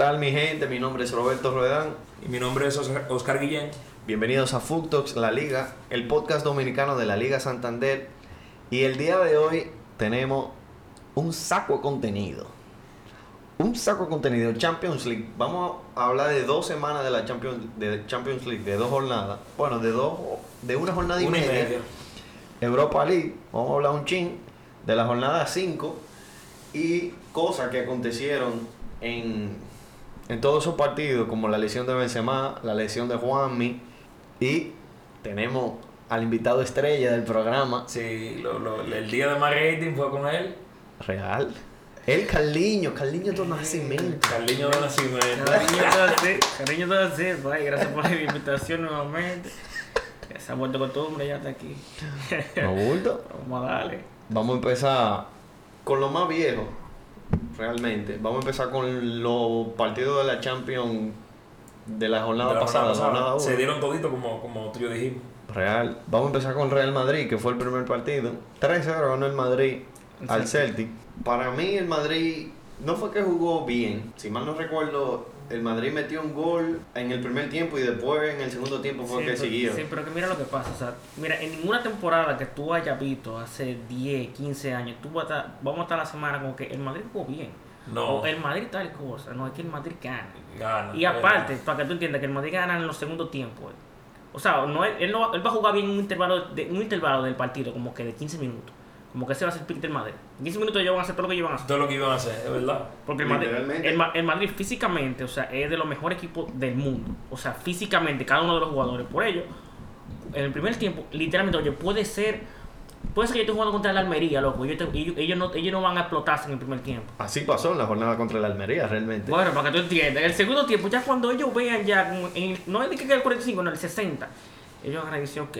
¿Qué tal mi gente? Mi nombre es Roberto Ruedán. Y mi nombre es Oscar, Guillén. Bienvenidos a Food La Liga, el podcast dominicano de la Liga Santander. Y el día de hoy tenemos un saco de contenido. Un saco de contenido. Champions League. Vamos a hablar de dos semanas de la Champions, de Champions League, de dos jornadas. Bueno, de dos, de una jornada y Una y media. media. Europa League, vamos a hablar un chin de la jornada 5 y cosas que acontecieron en, en todos esos partidos, como la lesión de Benzema, la lesión de Juanmi y tenemos al invitado estrella del programa, Sí, lo- lo- el día de más rating fue con él. Real, el Carliño, Carliño de Nacimiento. Carliño de Nacimiento. Todo así, pues, gracias por la invitación nuevamente. Ya se ha vuelto costumbre, ya está aquí. ¿No bulto? Vamos a darle. Vamos a empezar con lo más viejo, realmente. Vamos a empezar con los partidos de la Champions de la jornada De la pasada, jornada. Se dieron todito como, como tú y yo dijimos. Real. Vamos a empezar con Real Madrid, que fue el primer partido. 3-0 ganó el Madrid El al Celtic. Para mí el Madrid no fue que jugó bien. Si mal no recuerdo, el Madrid metió un gol en el primer tiempo y después en el segundo tiempo fue Sí, que pero- siguió. Sí, pero que mira lo que pasa, o sea, mira, en ninguna temporada que tú hayas visto hace 10, 15 años, tú vas a estar, vamos a estar la semana como que el Madrid jugó bien. No. O el Madrid tal cosa, no, es que el Madrid gana. Gana. Y aparte, para que tú entiendas que el Madrid gana en los segundos tiempos. O sea, no, es- él, no, va- él va a jugar bien un intervalo, de, un intervalo del partido, como que de 15 minutos. Como que ese va a ser el pick del Madrid. En 15 minutos ellos van a hacer todo lo que ellos van a hacer. Todo lo que iban a hacer, es verdad. Porque el Madrid, el, Ma- el Madrid físicamente, o sea, es de los mejores equipos del mundo. O sea, físicamente, cada uno de los jugadores. Por ello, en el primer tiempo, literalmente, oye, puede ser. Puede ser que yo esté jugando contra el Almería, loco. Ellos, te- ellos, ellos no, ellos no van a explotarse en el primer tiempo. Así pasó en la jornada contra el Almería, realmente. Bueno, para que tú entiendas, en el segundo tiempo, ya cuando ellos vean ya, en- no es de que el 45, no, el 60, ellos van a decir, ok,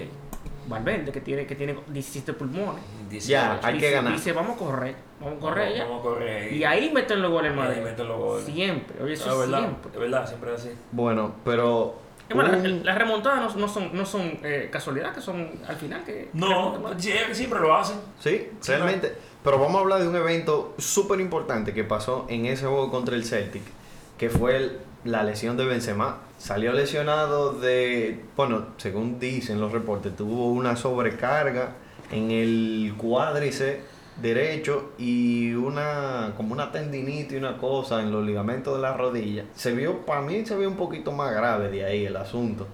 Valverde, que tiene, que tiene 17 pulmones. Ya, hay que ganar. Dice, vamos a correr, vamos a correr ya. Vamos a correr. Y ahí meten los goles Y ahí Madrid. meten los goles. Siempre, oye, eso es es verdad, siempre. es verdad, siempre es así. Bueno, pero... Es más, un- las remontadas no, no son, no son eh, casualidad, que son al final que... No, siempre lo hacen. Sí, Sí, realmente. Pero vamos a hablar de un evento súper importante que pasó en ese juego contra el Celtic, que fue el- la lesión de Benzema. Salió lesionado de, bueno, según dicen los reportes, tuvo una sobrecarga en el cuádriceps derecho y una como una tendinitis y una cosa en los ligamentos de la rodilla. Se vio, para mí se vio un poquito más grave de ahí el asunto.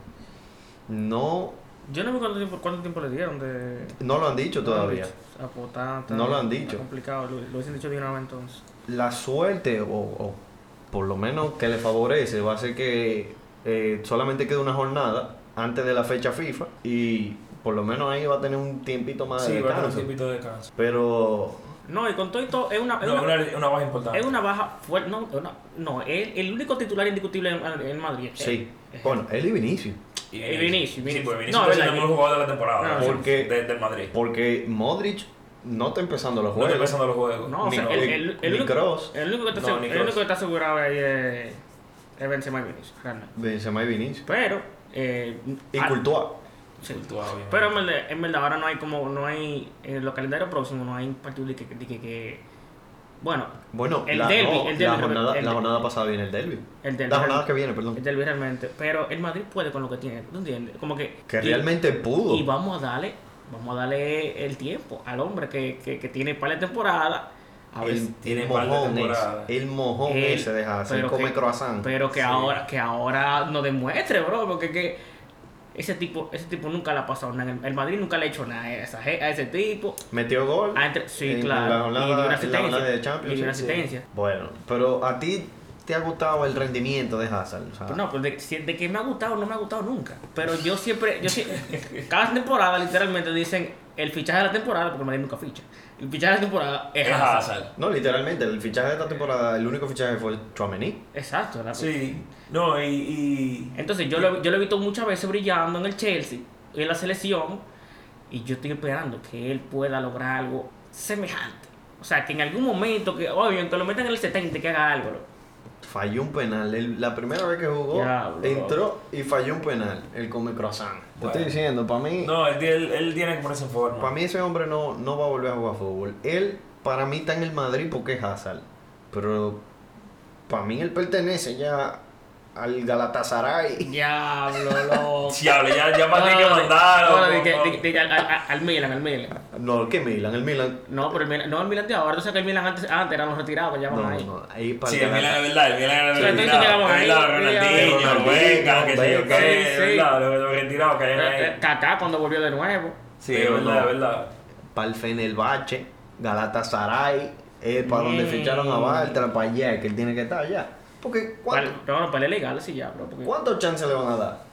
No, Yo no sé cuánto tiempo, cuánto tiempo le dieron de... no lo han dicho todavía. Está- está- No lo han dicho. complicado, lo, lo hubiesen dicho de una vez entonces. la suerte, o, o por lo menos que le favorece, va a ser que eh, solamente quede una jornada antes de la fecha FIFA y por lo menos ahí va a tener un tiempito más Sí, de va a tener un descanso. tiempito de descanso. Pero No, y con todo esto es una... Es No, una, una, una baja importante. es una baja fuerte. No, una- no el, el único titular indiscutible en, en Madrid sí. Es bueno, él y Vinicius. Y Vinicius, Sí, pues Vinicius No, es el mejor jugador de la temporada. No, ¿no? porque- de- del Madrid. Porque Modric no está empezando los No está juegos. empezando los juegos. No, o sea, el, el, el ni único, Kroos. el único que está, No, asegu- ni el Kroos. único que está asegurado ahí es, es Benzema y Vinicius, realmente. Benzema y Vinicius. Pero, eh, Y ah, Courtois. sí. Courtois. Pero en verdad, en verdad ahora no hay como, no hay, en los calendarios próximos no hay partidos de que, de que, que- bueno, Bueno, El la, derbi, no, el derbi, la jornada, el la jornada pasada viene el derby. el del La jornada que viene, perdón. el derbi realmente, pero el Madrid puede con lo que tiene, ¿tú entiendes? Como que, Que y- realmente pudo. y vamos a darle, vamos a darle el tiempo al hombre que, que, que tiene para la temporada, a ver el, tiene el mojón el mojón Él- ese deja pero come que- croissant. Pero que Sí. ahora, que ahora nos demuestre, bro, porque que ese tipo, ese tipo nunca le ha pasado nada. El, el Madrid nunca le ha hecho nada a, esa a ese tipo. Metió gol. Ah, entre- sí, en claro. la jornada- y dio una asistencia. de y dio una sí, asistencia. Bueno, pero a ti te ha gustado el rendimiento de Hazard. o sea, Pues no, pues de, si- de que me ha gustado, no me ha gustado nunca. Pero yo siempre, yo siempre, cada temporada literalmente dicen el fichaje de la temporada, porque Madrid nunca ficha. El fichaje de la temporada es Es Hazard. Hazard. No, literalmente, el fichaje de esta temporada, el único fichaje fue Chouameni. Exacto. la- Sí. No, y. y Entonces yo lo, yo lo he visto muchas veces brillando en el Chelsea, en la selección, y yo estoy esperando que él pueda lograr algo semejante. O sea, que en algún momento, que, oye, que lo metan en el 70 y que haga algo. Falló un penal. El- la primera vez que jugó, entró y falló un penal. El come croissant. Te Bueno. estoy diciendo, para mí, no, él, él, él tiene que ponerse en forma. para mí ese hombre no, no va a volver a jugar fútbol. Él, para mí, está en el Madrid porque es Hazard. Pero para mí él pertenece ya al Galatasaray. Diablo, loco. Diablo, ya, ya para ti que No, mandaron. no, no, al- al Milan, al Milan. No, ¿qué Milan? El Milan. No, pero el Milan, no el Milan de ahora. Tú sabes que el Milan antes, antes eran los retirados que No, llamaban no, ahí. no. Ahí para Sí, el el Milan es verdad, el Milan es Sí, entonces retirado. llegamos Es ahí, verdad, llegamos- Ronaldinho, Venga, que sé yo Sí, qué, sí. es verdad, los retirados que Eh, eh, ahí. Kaká cuando volvió de nuevo. Sí, es verdad, no. es verdad. Para el Fenerbahce, Galatasaray, es para donde ficharon a Bartra, para allá, que él tiene que estar allá. Porque, ¿cuánto- Para, pero bueno, para legal, sí, ya, bro. ¿cuántos chances le van a dar?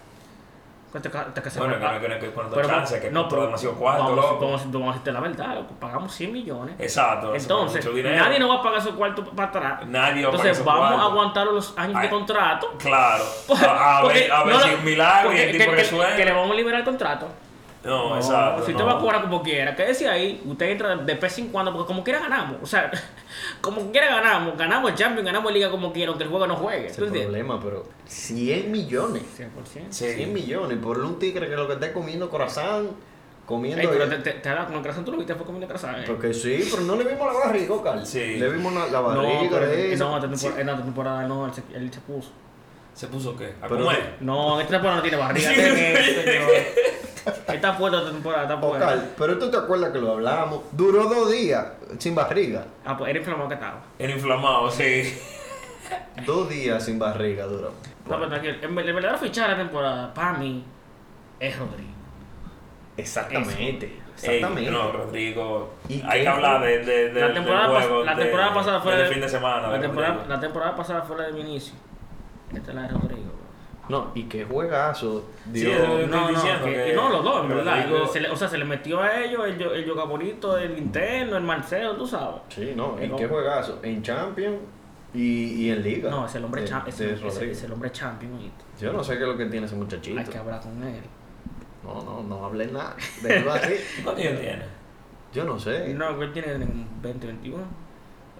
¿Cuánto ca- te casas Bueno, con- que no, que que cuando pero- chance, que no, pero demasiado cuarto, vamos, loco. Vamos, vamos a decirte la verdad, loco, pagamos 100 millones. Exacto. Entonces, nadie nos va a pagar su cuarto para atrás. Nadie va a pagar Entonces, vamos a cuartos. aguantar los años de Ay. contrato. Claro. A, a Porque ver, a ver no si un milagro y porque el que- tipo que, que le vamos a liberar el contrato. No, exacto. Si no. usted va a cobrar como quiera, quédese ahí, usted entra de vez en cuando, porque como quiera ganamos. O sea, como quiera ganamos, ganamos el Champions, ganamos Liga como quiera, aunque el juego no juegue. ¿Tú entiendes? problema, pero 100 millones. 100%. Sí. 100 millones por un tigre que lo que está comiendo corazón, comiendo. Ey, pero te, te, te da con el corazón, tú lo viste, fue comiendo corazón. eh. Porque sí, pero no le vimos la barriga, Carl. Sí. Le vimos la, la No, barriga pero de no, esta temporada, en esta temporada no, él se, él se puso. ¿Se puso qué? ¿A Pero- comer? No, en esta temporada no tiene barriga. Sí, tiene sí. eso, señor. Está fuerte esta temporada, está fuerte. Carl, pero tú te acuerdas que lo hablamos. Duró dos días sin barriga. Ah, pues era inflamado que estaba. Era inflamado, sí. Dos días sin barriga duró. No, pero tranquilo. El, el verdadero fichaje de la temporada, para mí, es Rodrigo. Exactamente. Exactamente. no, Rodrigo. ¿Y Hay qué? que hablar de, de, de- La del temporada pas- juego. la de- temporada pasada fue del de- fin de semana. La de temporada, la temporada pasada fue la de Vinicio. Esta es la de Rodrigo. No, y qué juegazo. Sí, Dio. eso es- No, no, diciendo que- que no, los dos, en verdad. Se le- o sea, se le metió a ellos el, yo- el yoga bonito, el interno, el Marcelo, tú sabes. Sí, no, y qué juegazo. En Champions y, y en Liga. No, es el hombre de- de es, el hombre champion. ¿oíste? Yo no sé qué es lo que tiene ese muchachito. Hay que hablar con él. No, no, no hablé nada. Déjalo así. ¿Cuántos años tiene? Yo no sé. No, que él tiene como 20, 21.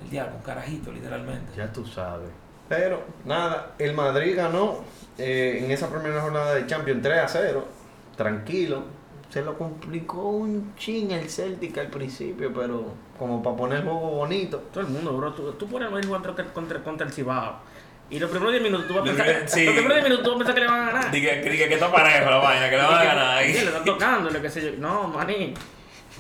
El diablo, un carajito, literalmente. Ya tú sabes. Pero, nada, el Madrid ganó eh, en esa primera jornada de Champions 3 a 0. Tranquilo. Se lo complicó un chin el Celtic al principio, pero como para poner el juego bonito. Todo el mundo, bro. Tú, tú pones el jugando contra, contra, contra el Cibao. Y los primeros 10 minutos tú vas a Los pensar, primeros- sí. los primeros 10 minutos tú vas a pensar que le van a ganar. Diga que, diga que está parejo la vaina, que le van a ganar Sí, le están tocando, lo que sé yo. No, maní.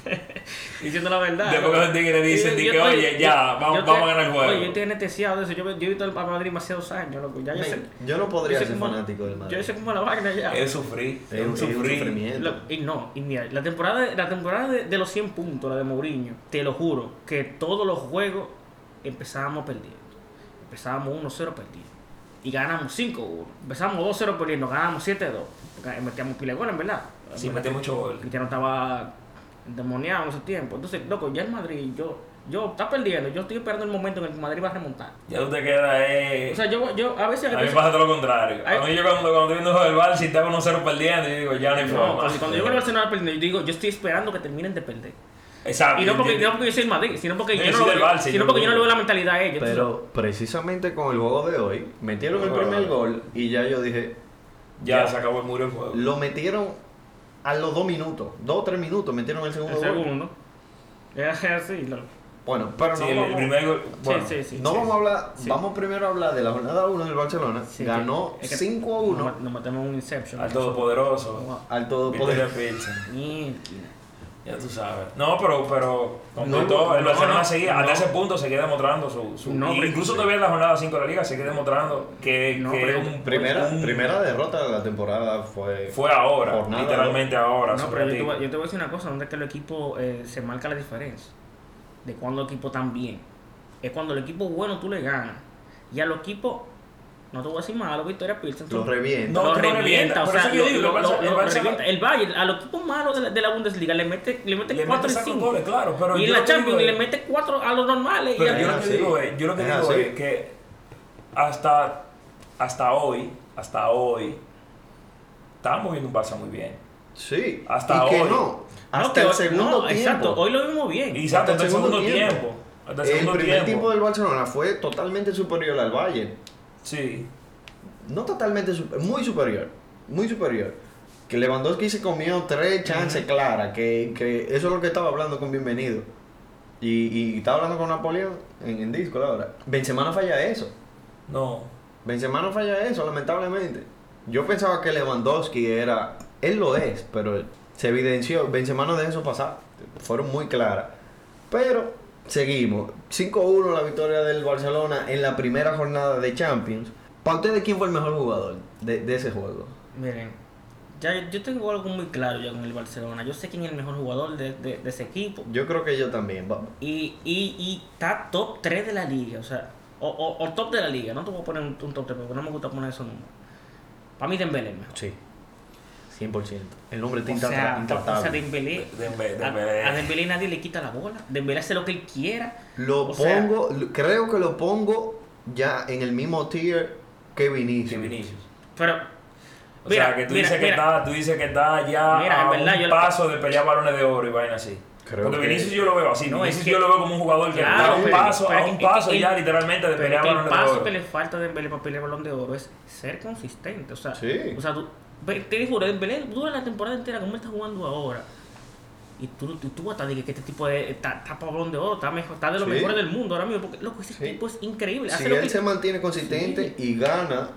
Diciendo la verdad. Después que los tigres dicen, di que, oye, ya, vamos- vamos a ganar el juego. Oye, yo estoy anestesiado de eso. Yo, yo he visto al Madrid demasiados años, loco. Ya yo sé. Yo no podría ser fanático del Madrid. Yo sé cómo la vaina ya. Es sufrir, Es un sufrimiento. Y no, y mira, la temporada, la temporada de, de los 100 puntos, la de Mourinho, te lo juro, que todos los juegos empezábamos perdiendo. Empezábamos 1-0 perdiendo. Y ganamos 5-1. Empezamos 2-0 perdiendo, ganamos 7-2. Porque Metíamos pile de goles, en verdad. Sí, mete mucho gol. Cristiano estaba endemoniado en ese tiempo. Entonces, loco, ya el Madrid, yo, yo, está perdiendo. Yo estoy esperando el momento en el que Madrid va a remontar. Ya tú te quedas, eh. O sea, yo, yo a veces... a mí me pasa todo lo contrario. A mí yo cuando, cuando estoy viendo el Bar, si estaba 1-0 perdiendo, yo digo, ya no hay no, forma. cuando, cuando yo veo al Barcelona perdiendo, yo digo, yo estoy esperando que terminen de perder. Exacto. Y no porque, no porque yo soy el Madrid, sino porque Yo no, Barça, sino yo porque yo no le veo la mentalidad a ellos. Pero precisamente con el juego de hoy, metieron el primer gol y ya yo dije, Ya Ya. se acabó el muro del juego. lo metieron a los dos minutos, dos o tres minutos, metieron el segundo el gol. segundo. Es así, loco. Bueno, pero Sí, no el, vamos, el primer gol. bueno, sí, sí, no sí. vamos a hablar, Sí. vamos primero a hablar de la jornada 1 del Barcelona. Sí, Ganó es que 5 a 1 Nos, en un Inception. Al todopoderoso. Al todopoderoso. Ya tú sabes. No, pero, pero con No, todo, el Barcelona no, seguía, no. hasta ese punto seguía demostrando su. su incluso todavía en la jornada 5 de la liga sigue demostrando que, No, que pero- un, Primera, un- primera derrota de la temporada fue. fue ahora, Jornada literalmente ahora. No, pero yo te, ratico. voy, yo te voy a decir una cosa, donde es que el equipo eh, se marca la diferencia de cuando el equipo tan bien. Es cuando el equipo bueno tú le ganas. Y a los equipos, no te voy a decir los Victoria Pilsen. Lo revienta. No, lo revienta, o sea, lo- revienta. El Bayern, a los equipos malos de la, de la Bundesliga, le mete, le mete Le 4 mete y saco 5. goles, claro, pero y en la Champions le mete 4 a los normales. Pero yo lo que digo es, yo lo que Es digo así. es que hasta, hasta hoy, hasta hoy, estábamos viendo un Barça muy bien. Sí. Hasta hoy. no. No, Hasta que el segundo no, tiempo. Exacto, hoy lo vimos bien. Y hasta, el segundo, tiempo. Hasta el primer tiempo. tiempo del Barcelona fue totalmente superior al Bayern. Sí. No totalmente, muy superior. Muy superior. Que Lewandowski se comió tres chances claras. Que, que eso es lo que estaba hablando con Bienvenido. Y, y estaba hablando con Napoleón en, en Discord ahora. Benzema no falla eso. No. Benzema no falla eso, lamentablemente. Yo pensaba que Lewandowski era... Él lo es, pero se evidenció. Benzema no dejó eso pasar. Fueron muy claras. Pero seguimos. 5-1 la victoria del Barcelona en la primera jornada de Champions. ¿Para ustedes quién fue el mejor jugador de, de ese juego? Miren, ya yo- tengo algo muy claro ya con el Barcelona. Yo sé quién es el mejor jugador de, de- de ese equipo. Yo creo que yo también. Y, y, y está top 3 de la liga, o sea, o, o, o top de la liga. No te voy a poner un, un top 3 porque no me gusta poner esos números. Para mí Dembélé es mejor. Sí. 100%. El nombre está O sea, intrata- o sea, intratable. Dembélé, Dembélé, a, Dembélé. a Dembélé nadie le quita la bola. Dembélé hace lo que él quiera. Lo O pongo, creo que lo pongo ya en el mismo tier que Vinicius. Sí, Vinicius. Pero, O mira, sea, que tú mira, dices que mira, está, tú dices que está ya a verdad, un yo lo- paso de pelear balones de oro y vaina así. Creo Porque que- Vinicius yo lo veo así. No, Vinicius es que- yo lo veo como un jugador que Claro, está a un pero- paso, pero a un que- paso el- ya literalmente de pelear que el balones de paso oro. que le falta a Dembélé para pelear el balón de oro es ser consistente. O sea, Sí. o sea tú, te digo, Dembélé dura la temporada entera como él está jugando ahora. Y tú, tú, tú hasta dices que este tipo de, está, está para balón de oro, está, mejor, está de los Sí. mejores del mundo ahora mismo. Porque loco, ese Sí. tipo es increíble. hace Si lo él que- se mantiene consistente y gana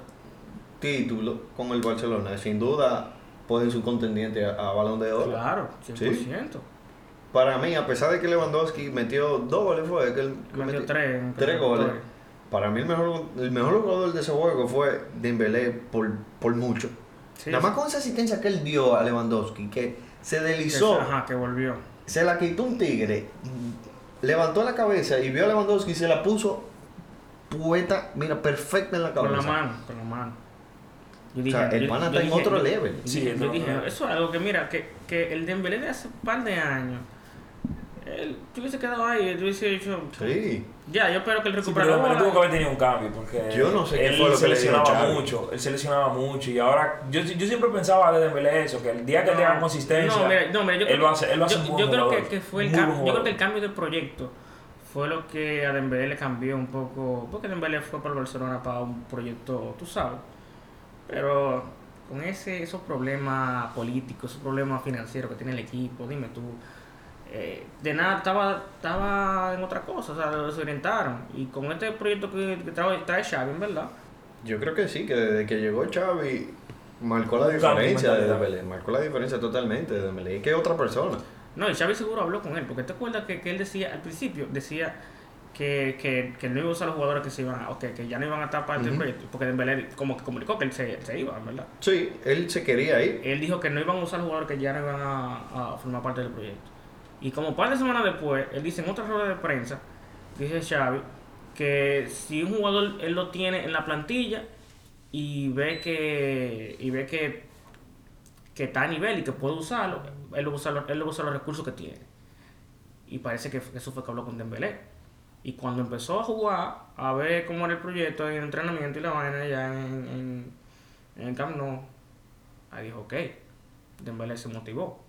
título con el Barcelona, sin duda pueden ser contendiente a, a Balón de Oro. Claro, 100%. Sí. Para mí, a pesar de que Lewandowski metió dos goles, fue que él Metió metió tres. tres goles. Para mí el mejor, el mejor jugador de ese juego fue Dembélé por, por mucho. Sí, Nada más con esa asistencia que él dio a Lewandowski, que se deslizó, Ajá, que volvió. se la quitó un tigre, levantó la cabeza y vio a Lewandowski y se la puso puesta, mira, perfecta en la cabeza. Con la mano, con la mano. Yo O sea, el yo- pana está en otro yo- level. yo Sí, dije- yo no, dije, no. eso es algo que mira, que, que el Dembélé de hace un par de años, él yo hubiese quedado ahí, yo hubiese dicho, Sí. Ya, yo espero que él Sí, recupere pero la tuvo que haber tenido un cambio porque Yo no sé qué él fue lo que se le dijo lesionaba mucho, él se lesionaba mucho y ahora yo, yo siempre pensaba de Dembélé eso, que el día que él tenga consistencia, No, mira, no, mira, yo él creo, lo hace, él lo hace yo, un buen yo creo que, que fue el muy cam- buen yo creo que el cambio de proyecto fue lo que a Dembélé le cambió un poco, porque Dembélé fue para el Barcelona para un proyecto, tú sabes, pero con ese esos problemas políticos, esos problemas financieros que tiene el equipo, dime tú, eh, de nada estaba estaba en otra cosa, o sea, lo desorientaron y con este proyecto que, que trae, trae Xavi, en verdad. Yo creo que sí, que desde que llegó Xavi marcó la diferencia de. Dembélé, marcó la diferencia totalmente de Dembélé, y que otra persona. No, y Xavi seguro habló con él, porque te acuerdas que, que él decía al principio, decía que, que, que no iba a usar los jugadores que se iban, a- o que, que ya no iban a estar parte del Ujú. proyecto, porque Dembélé como que comunicó que él se, se iba, ¿verdad? Sí, él se quería ir. Él dijo que no iban a usar los jugadores que ya no iban a, a formar parte del proyecto. Y como un par de semanas después, él dice en otra rueda de prensa, dice Xavi, que si un jugador él lo tiene en la plantilla y ve que y ve que, que está a nivel y que puede usarlo, él usa, él usa los recursos que tiene. Y parece que eso fue que habló con Dembélé. Y cuando empezó a jugar, a ver cómo era el proyecto en el entrenamiento y la vaina ya en, en, en el Camp Nou, ahí dijo, ok, Dembélé se motivó.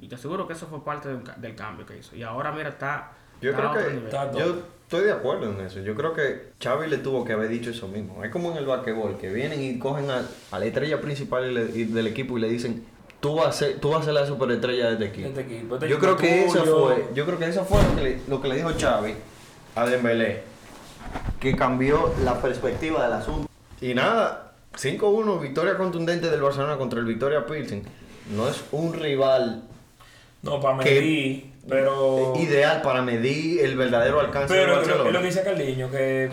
Y te aseguro que eso fue parte del, ca- del cambio que hizo. Y ahora, mira, está, Yo está a creo que. Está yo estoy de acuerdo en eso. Yo creo que Xavi le tuvo que haber dicho eso mismo. Es como en el basquetbol, que vienen y cogen a, a la estrella principal y le- y del equipo y le dicen, tú vas a ser, tú vas a ser la superestrella de este equipo. Este equipo, este Yo equipo creo que eso fue, yo creo que eso fue lo que le, lo que le dijo Xavi a Dembélé, que cambió la perspectiva del asunto. Y nada, 5-1, victoria contundente del Barcelona contra el Victoria Pilsen. No es un rival No, para que- medir, pero ideal para medir el verdadero alcance pero lo- es Barcelona. lo que dice Carliño que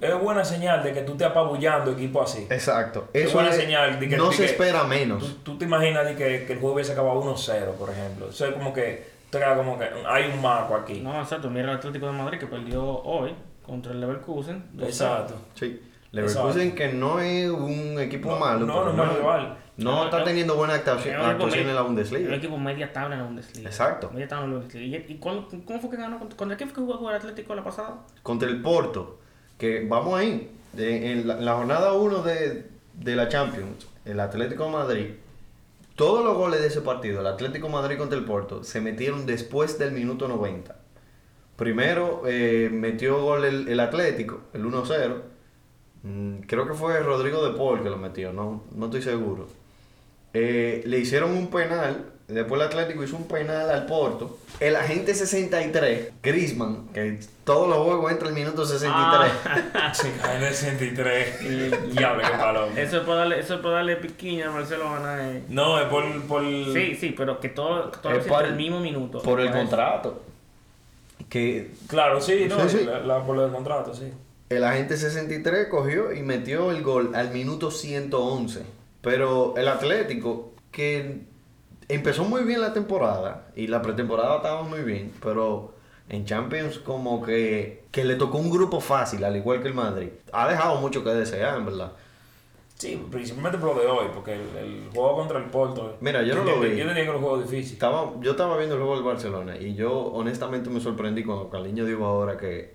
es buena señal de que tú te apabullando equipo así. Exacto. Es Eso buena es- señal de que- no de se que- espera menos. Tú, tú te imaginas de que, que el juego hubiese acabado 1-0, por ejemplo. Eso es como que te queda como que hay un marco aquí. No, exacto. Mira el Atlético de Madrid que perdió hoy contra el Leverkusen. 2-0. Exacto. Sí. Leverkusen que no es un equipo No, malo. no, pero no es rival. No está teniendo buena actuación, en la Es un Bundesliga. equipo media tabla en la Bundesliga. Exacto. Media tabla en la Bundesliga. ¿Y, cuándo- cómo fue que ganó? ¿Contra, quién fue que jugó el Atlético la pasada? Contra el Porto, que vamos ahí, de- en la, la jornada 1 de, de la Champions, el Atlético de Madrid, todos los goles de ese partido, el Atlético de Madrid contra el Porto, se metieron después del minuto 90. Primero eh, metió gol el, el Atlético, el 1-0. Mm, creo que fue Rodrigo de Paul que lo metió, no, no estoy seguro. Eh, le hicieron un penal Después el Atlético hizo un penal al Porto. El agente 63, Griezmann, que todos los juegos entra el minuto 63. Ah, Sí, en el 63. Diablo, qué balón. eso es para darle, eso es para darle piquiña a Barcelona. eh. No, es por. por... Sí, sí, pero que todo, todo Es por- el mismo minuto. por el contrato. Que Claro, sí, no, Sí, sí. La, la- por del contrato, sí. el agente 63 cogió y metió el gol al minuto 111. Pero el Atlético, que empezó muy bien la temporada y la pretemporada estaba muy bien, pero en Champions como que, que le tocó un grupo fácil, al igual que el Madrid. Ha dejado mucho que desear, en verdad. Sí, principalmente por lo de hoy, porque el, el juego contra el Porto. Mira, yo no lo vi. Yo tenía que era un juego difícil. Estaba, yo estaba viendo el juego del Barcelona y yo honestamente me sorprendí cuando Carliño dijo ahora que,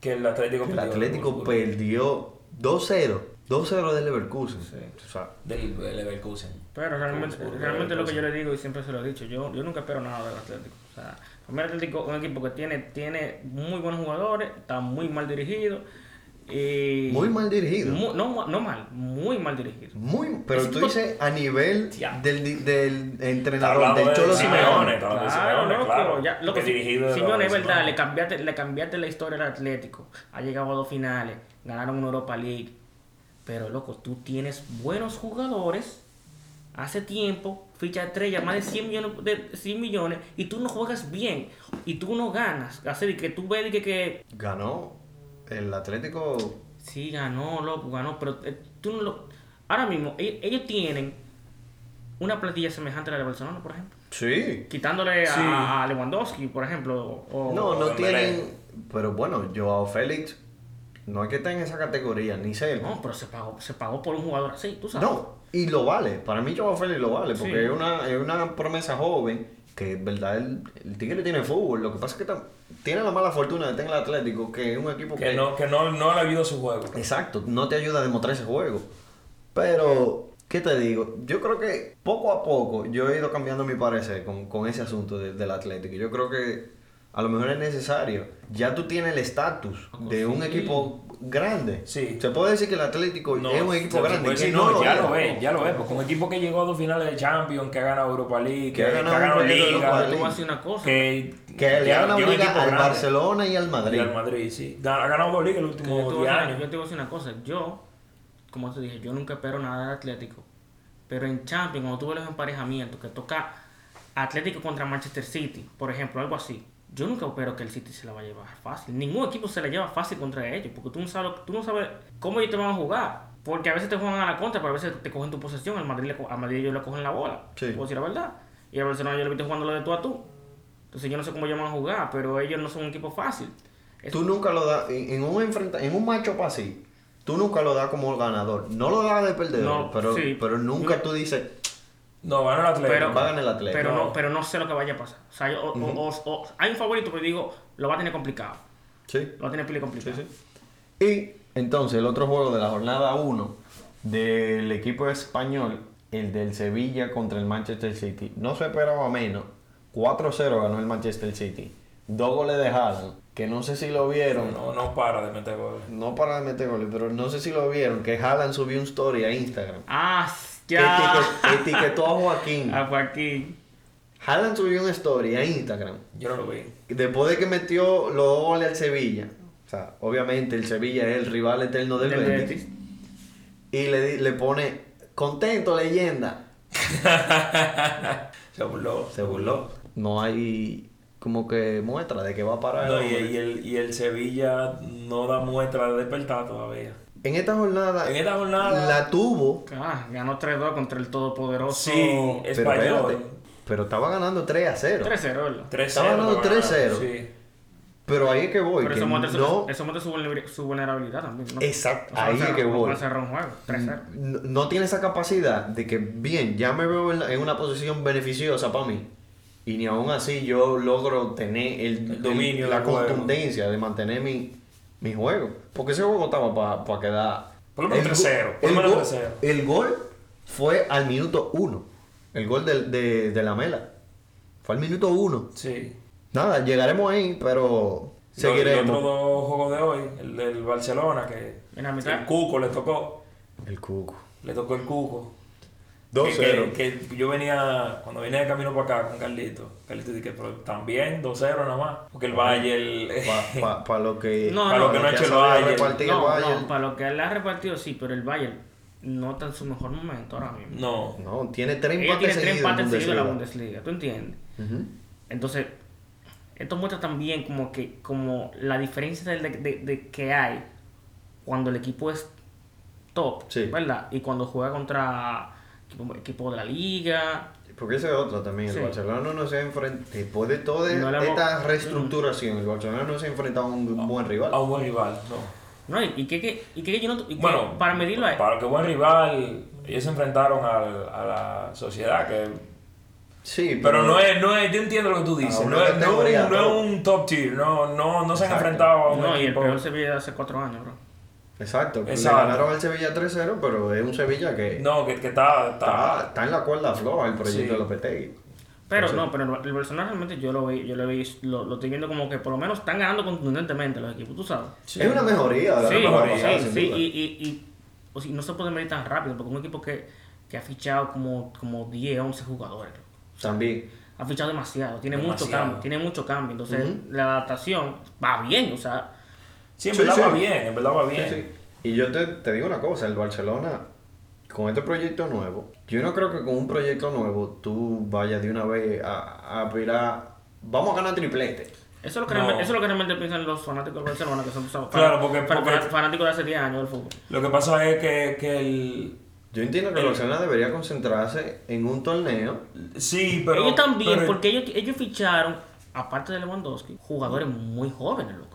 Que el Atlético que el perdió Atlético perdió 2-0. 2-0 del Leverkusen. Sí. O sea, Del Leverkusen. Pero realmente, realmente lo que yo le digo y siempre se lo he dicho, yo, yo nunca espero nada del Atlético. O sea, para mí el Atlético es un equipo que tiene, tiene muy buenos jugadores, está muy mal dirigido. Y muy mal dirigido. No, no mal, muy mal dirigido. Muy, pero tú tipo- dices a nivel del, di- del entrenador, del de Cholo Simeone, Simeone. de Claro, Simeone, loco, claro. ya, loco, si- de Simeone, es verdad, le cambiaste, le cambiaste la historia al Atlético. Ha llegado a dos finales, ganaron una Europa League. Pero, loco, tú tienes buenos jugadores. Hace tiempo, ficha estrella, más de 100 millones, de 100 millones, y tú no juegas bien, y tú no ganas. Así de que tú ves que, que Ganó el Atlético. sí ganó, loco, ganó, pero eh, tú no lo... Ahora mismo, e- ellos tienen una plantilla semejante a la de Barcelona, por ejemplo. Sí. Quitándole Sí. a, a Lewandowski, por ejemplo. O, No, no tienen. Pero bueno, Joao Félix no es que esté en esa categoría, ni sé. No, pero se pagó, se pagó por un jugador así, tú sabes. No, y lo vale. Para mí Joao Félix lo vale, porque Sí. es, una, es una promesa joven que en verdad el, el Tigre tiene fútbol. Lo que pasa es que tam- tiene la mala fortuna de tener el Atlético, que es un equipo que... Que no, que no, no le ha habido su juego. Exacto, no te ayuda a demostrar ese juego. Pero, ¿qué te digo? Yo creo que poco a poco yo he ido cambiando mi parecer con, con ese asunto de- del Atlético. Yo creo que a lo mejor es necesario. Ya tú tienes el estatus de un Sí. equipo grande. Sí. Se puede decir que el Atlético No, es un equipo grande. que decir, no, ya lo es, ya lo es, porque un equipo que llegó a dos finales de Champions, que ha ganado Europa League, que, Que ha que ha ganado Liga, tú que, Que le ha ganado liga equipo al grande. Barcelona y al Y Madrid. al Madrid, sí. Ha ganado dos ligas 10 a decir- años. yo te voy a decir una cosa. Yo, como te dije, yo nunca espero nada del Atlético. Pero en Champions, cuando tuve los emparejamientos que toca Atlético contra Manchester City, por ejemplo, algo así. Yo nunca espero que el City se la va a llevar fácil. Ningún equipo se la lleva fácil contra ellos. Porque tú no sabes, tú no sabes cómo ellos te van a jugar. Porque a veces te juegan a la contra, pero a veces te cogen tu posesión. Al Madrid, a Madrid ellos le cogen la bola. Sí. Puedo decir la verdad. Y al Barcelona yo le viste jugando lo de tú a tú. Entonces yo no sé cómo ellos van a jugar, pero ellos no son un equipo fácil. Tú nunca lo das, en, en un enfrenta, en un macho así, tú nunca lo das como ganador. No lo das de perdedor, No, pero, sí. pero nunca tú dices, No, ganó el Atlético. Pero- va a ganar el Atlético. Pero no, No. pero no sé lo que vaya a pasar. O sea, yo- o- o- o- o- hay un favorito, pero digo, lo va a tener complicado. Sí. Lo va a tener pile complicado. Sí, sí. Y entonces el otro juego de la jornada 1 del equipo español, el del Sevilla contra el Manchester City, no se esperaba menos. 4-0 ganó el Manchester City. Dos goles de Haaland, que no sé si lo vieron. No, no para de meter goles. No para de meter goles, pero no sé si lo vieron, que Haaland subió un story a Instagram. Ah, Que ya. etiquetó a Joaquín. A Joaquín. Haaland subió una story a Instagram. Yo no lo vi. Después de que metió los goles al Sevilla. O sea, obviamente el Sevilla es el rival eterno del, Del Betis. Betis. Y le, le pone, contento, leyenda. Se burló. Se burló. No hay como que muestra de que va a parar. No, el y, y el, y el Sevilla no da muestra de despertar todavía. En esta jornada En esta jornada. la tuvo, Ah, ganó 3-2 contra el todopoderoso. Sí, pero español. espérate, pero estaba ganando 3 a 0. 3-0, ¿verdad? 3-0. Estaba ganando ganando, 3-0. Sí. Pero ahí es que voy. Pero que eso muestra, su- no, eso muestra su, vulner- su vulnerabilidad también. ¿no? Exacto, O sea, ahí no es que no voy. puede cerrar un juego. 3-0. no, no tiene esa capacidad de que, bien, ya me veo en, la- en una posición beneficiosa para mí. Y ni aún así yo logro tener el, El dominio la del juego. contundencia de mantener mi, mi juego. Porque ese juego estaba para quedar. Por lo menos el 3-0, go- por lo el menos gol- 3-0. El gol fue al minuto 1. El gol del- de, de la Mela. Fue al minuto 1. Sí. Nada, llegaremos ahí, pero Los seguiremos. otros dos juegos de hoy, el del Barcelona, que En la mitad. el Cuco le tocó. El cuco. Le tocó el Cuco. 2-0. Que, que yo venía, cuando venía de camino para acá con Carlito, Carlito dije, pero también 2-0 nada más. Porque el Valle, el, Para pa, pa lo que. No, Para no, lo que no ha hecho el el No, no, para lo que él ha repartido sí, pero el Bayern no está en su mejor momento ahora mismo. no. No, tiene tres empates tienen tres empates seguidos en la Bundesliga. ¿tú entiendes? Entonces, esto muestra también como que como la diferencia de, de- de que hay cuando el equipo es top, Sí. ¿verdad? Y cuando juega contra equipo, equipo de la liga. Porque ese es otro también. El Sí. Barcelona no se ha enfrentado. Después de toda No hemos- esta reestructuración, el Barcelona no se ha enfrentado a un buen rival. A un buen rival, no. No, y, y que, que- y que yo no... y que Bueno, para medirlo es... Para que buen rival, ellos se enfrentaron al- a la sociedad, que Sí, Pero no es, no es, yo entiendo lo que tú dices, A una no es, no, un, no es top. un top tier, no, no, no se han Exacto. enfrentado a un No, y el peor Sevilla de hace cuatro años, bro. Exacto, le ganaron al Sevilla 3-0, pero es un Sevilla que No, que, que está, está, está, está en la cuerda floja el proyecto Sí. de Lopetegui. Pero Entonces- no, pero el Barcelona realmente yo lo vi, yo lo, vi, lo, lo estoy viendo como que por lo menos están ganando contundentemente los equipos, tú sabes. Sí. Es una mejoría la Sí, temporada mejoría, pasada, sí, sí, y, y, y o sea, no se puede medir tan rápido porque un equipo que, que ha fichado como, como 10, 11 jugadores. También. Ha fichado demasiado, tiene mucho cambio, tiene mucho cambio. Entonces la adaptación va bien, o sea, Sí, en Sí, verdad sí. va bien, en verdad va bien. sí. Y yo te, te digo una cosa, el Barcelona, con este proyecto nuevo, yo no creo que con un proyecto nuevo tú vayas de una vez a, a aspirar, vamos a ganar triplete. eso es lo que, No. eso es lo que realmente piensan los fanáticos del Barcelona, que son, son Claro, fan- porque- fan- porque- fanáticos de hace 10 años del fútbol. Lo que pasa es que, que el... Yo entiendo que el El- Barcelona debería concentrarse en un torneo. Sí, pero... ellos también, pero- porque ellos, ellos ficharon, aparte de Lewandowski, jugadores muy jóvenes, loco.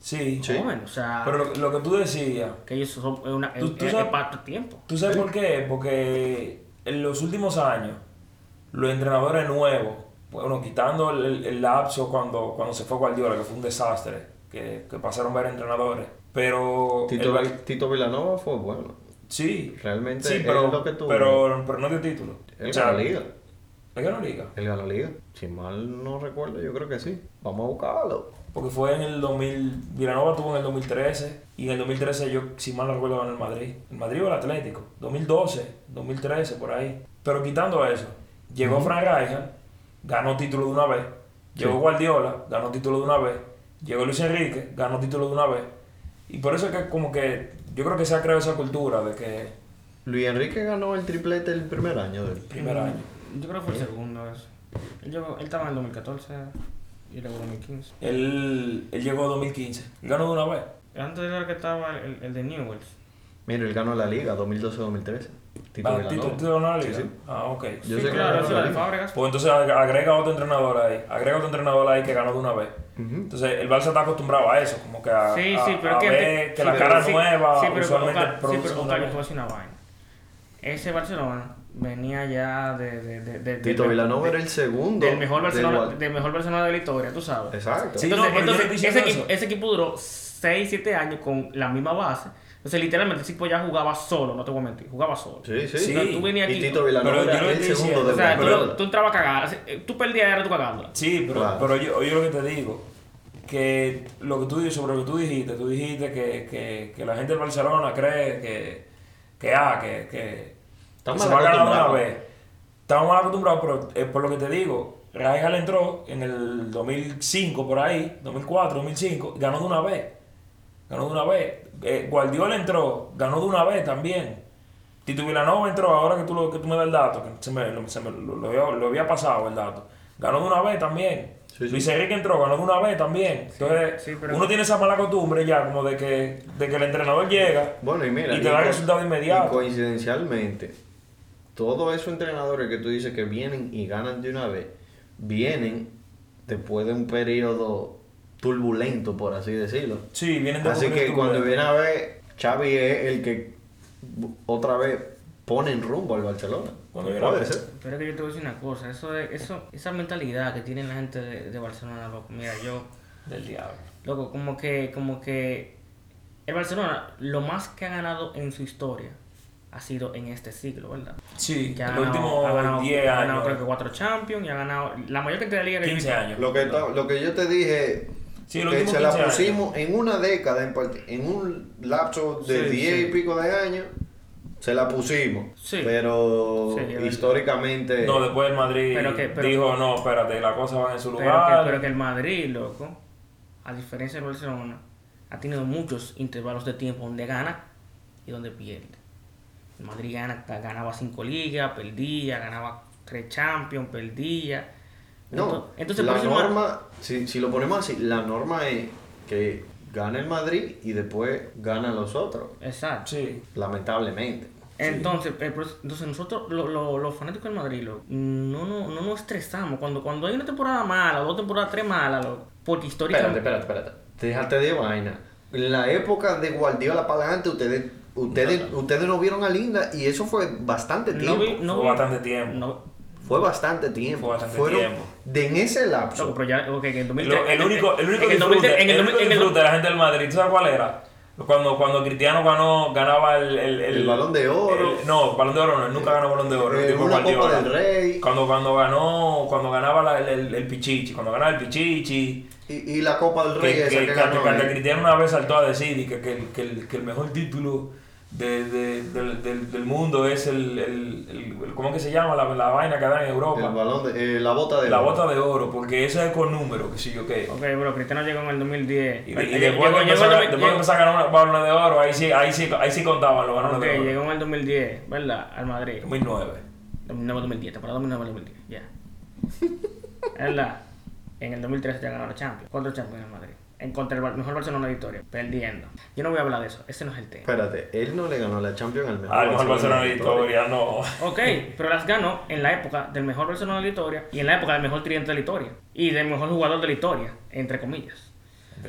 Sí, Sí. Jóvenes, o sea, pero lo, lo que tú decías, que ellos son es una, Tú- es, tú es- sabes- es parte de tiempo. ¿tú sabes por qué? Porque en los últimos años, los entrenadores nuevos, bueno, quitando el, el- el lapso cuando, cuando se fue Guardiola, que fue un desastre, que, que pasaron varios entrenadores, pero... Tito, el- Tito Villanova fue bueno. Sí, Realmente sí, es pero, lo que tuvo. pero, pero no dio título. Él O sea, ganó liga. ¿Él ganó liga? Él ganó liga. Si mal no recuerdo, yo creo que sí. Vamos a buscarlo. Porque fue en el 2000, Villanova tuvo en el 2013 y en el 2013 yo, si mal no recuerdo, ganó el Madrid. El Madrid o el Atlético. 2012, 2013, por ahí. Pero quitando eso, llegó Frank Rijkaard, ganó título de una vez. Llegó Sí. Guardiola, ganó título de una vez. Llegó Luis Enrique, ganó título de una vez. Y por eso es que como que yo creo que se ha creado esa cultura de que Luis Enrique ganó el triplete el primer año del primer año. Yo creo que fue el segundo eso. Él, llegó, él estaba en el 2014 y luego 2015. Él, él llegó en 2015, ganó de una vez. Antes era que estaba el, el de Newells. Mira, él ganó la liga 2012-2013. Tito Ah, Villanova. ¿Tito, Tito ganó la liga? Sí, sí. Ah, ok. Yo sí, sé que claro, eso la. Fábregas. Pues entonces ag- agrega otro entrenador ahí, agrega otro entrenador ahí que ganó de una vez. Ujú. Entonces el Barça está acostumbrado a eso, como que a, Sí, a- sí, pero a es que, ver sí, que la pero- cara sí, nueva sí, pero, usualmente sí, pero voy a decir una vaina. Ese Barcelona venía ya de. de, de, de- Tito de- Villanova era el segundo. del mejor Barcelona, del mejor Barcelona de la historia, tú sabes. Exacto. Sí. Entonces, no, yo ese, equipo, ese equipo duró 6, 7 años con la misma base. Entonces, literalmente, ese equipo ya jugaba solo, no te voy a mentir, jugaba solo. Sí, sí. Sí. Tú venías Y aquí. Tito Villanova Pero yo era el segundo de o sea, tú, entrabas a cagar. Tú perdías, era tú cagándola. Sí, pero, Claro. pero yo, oye lo que te digo, que lo que tú dices sobre lo que tú dijiste, tú dijiste que, que, que la gente del Barcelona cree que, que, ah, que, que, Que se va a ganar de una vez. Estamos mal acostumbrados, pero es por lo que te digo, Rijkaard entró en el 2005 por ahí, 2004, 2005, y ganó de una vez. Ganó de una vez. Eh, Guardiola entró, ganó de una vez también. Tito Villanova entró, ahora que tú, lo, que tú me das el dato, que se me, lo- se me- lo, lo había, lo había pasado el dato. Ganó de una vez también. Sí, sí. Luis Enrique entró, ganó de una vez también. Entonces, sí, pero- uno tiene esa mala costumbre ya, como de que, de que el entrenador llega Bueno, y mira. y te da el resultado Y inmediato. coincidencialmente, todos esos entrenadores que tú dices que vienen y ganan de una vez, vienen después de un periodo turbulento, por así decirlo. Sí, vienen de Así que cuando viene a ver, Xavi es el que otra vez pone en rumbo al Barcelona. Cuando viene a Puede ver. ser. Pero es que yo te voy a decir una cosa, eso de, eso, esa mentalidad que tiene la gente de, de Barcelona, loco, mira, yo, del diablo. loco, como que, como que el Barcelona, lo más que ha ganado en su historia ha sido en este siglo, ¿verdad? Sí, Que ha los ganado, ha ganado, 10 ha ganado años, creo que cuatro Champions y ha ganado la mayor cantidad de ligas que yo he 15 visto. años. Lo que, lo que yo te dije, Sí, que se la 15 años. pusimos en una década, en, en un lapso de Sí, 10 sí. y pico de años, se la pusimos. Sí. Pero históricamente. No, después el Madrid Pero que- pero- dijo, no, espérate, la cosa va en su Pero lugar. que, pero que el Madrid, loco, a diferencia del Barcelona, ha tenido muchos intervalos de tiempo donde gana y donde pierde. El Madrid gana, ganaba cinco ligas, perdía, ganaba tres Champions, perdía. No, entonces la por eso norma, si, si lo ponemos así, la norma es que gana el Madrid y después ganan los otros. Exacto. Sí. Lamentablemente. Entonces, eh, entonces nosotros, lo- lo- los fanáticos del Madrid, loco, no, no, no nos estresamos cuando, cuando hay una temporada mala, dos temporadas, tres malas, porque Espérate, históricamente... espérate, espérate. Déjate de vaina. En la época de Guardiola para adelante, ustedes, ustedes, ustedes no vieron a Linda y eso fue bastante No tiempo. vi- no Fue vi- bastante tiempo. no- Fue bastante tiempo. Fue bastante Fueron tiempo. De en ese lapso. Pero ya, ok, que en Lo- 2003... el único, el único en el disfrute, 2003 en el el único 2000 en el disfrute de la gente del Madrid, ¿tú sabes cuál era? Cuando, cuando Cristiano ganó, ganaba el, el, El Balón de Oro. el- no, balón de oro no, él nunca ganó balón de oro. el Eh, tipo una. Copa del Rey Cuando, cuando ganó, cuando ganaba la- el, el, el Pichichi, cuando ganaba el Pichichi, y, y la Copa del Rey que, esa que, que, ganó. que eh. Cristiano una vez saltó a decir que, que el mejor título de, de- del, del, del mundo es el, el, el- el- ¿cómo que se llama? La, la vaina que dan en Europa. El balón de, eh, la bota de la oro. bota de oro, porque eso es con número, que sí yo qué. Ok, bro, Cristiano llegó en el 2010. Y, y Eh, después, que empezó, a- 2010. empezó a ganar balona de oro, ahí sí, ahí sí, ahí sí contaban los balones Ok, de oro. llegó en el 2010, ¿verdad? Al Madrid. 2009. 2009-2010, temporada 2009-2010, ya. ¿Verdad? En el 2013 ya ganó la Champions. ¿Cuántos Champions en el Madrid? En contra el mejor Barcelona de historia. Perdiendo. Yo no voy a hablar de eso. Ese no es el tema. Espérate, él no le ganó la Champions al mejor. Al mejor Barcelona de la historia, no. Ok, pero las ganó en la época del mejor Barcelona de la historia y en la época del mejor tridente de la historia. Y del mejor jugador de la historia, entre comillas.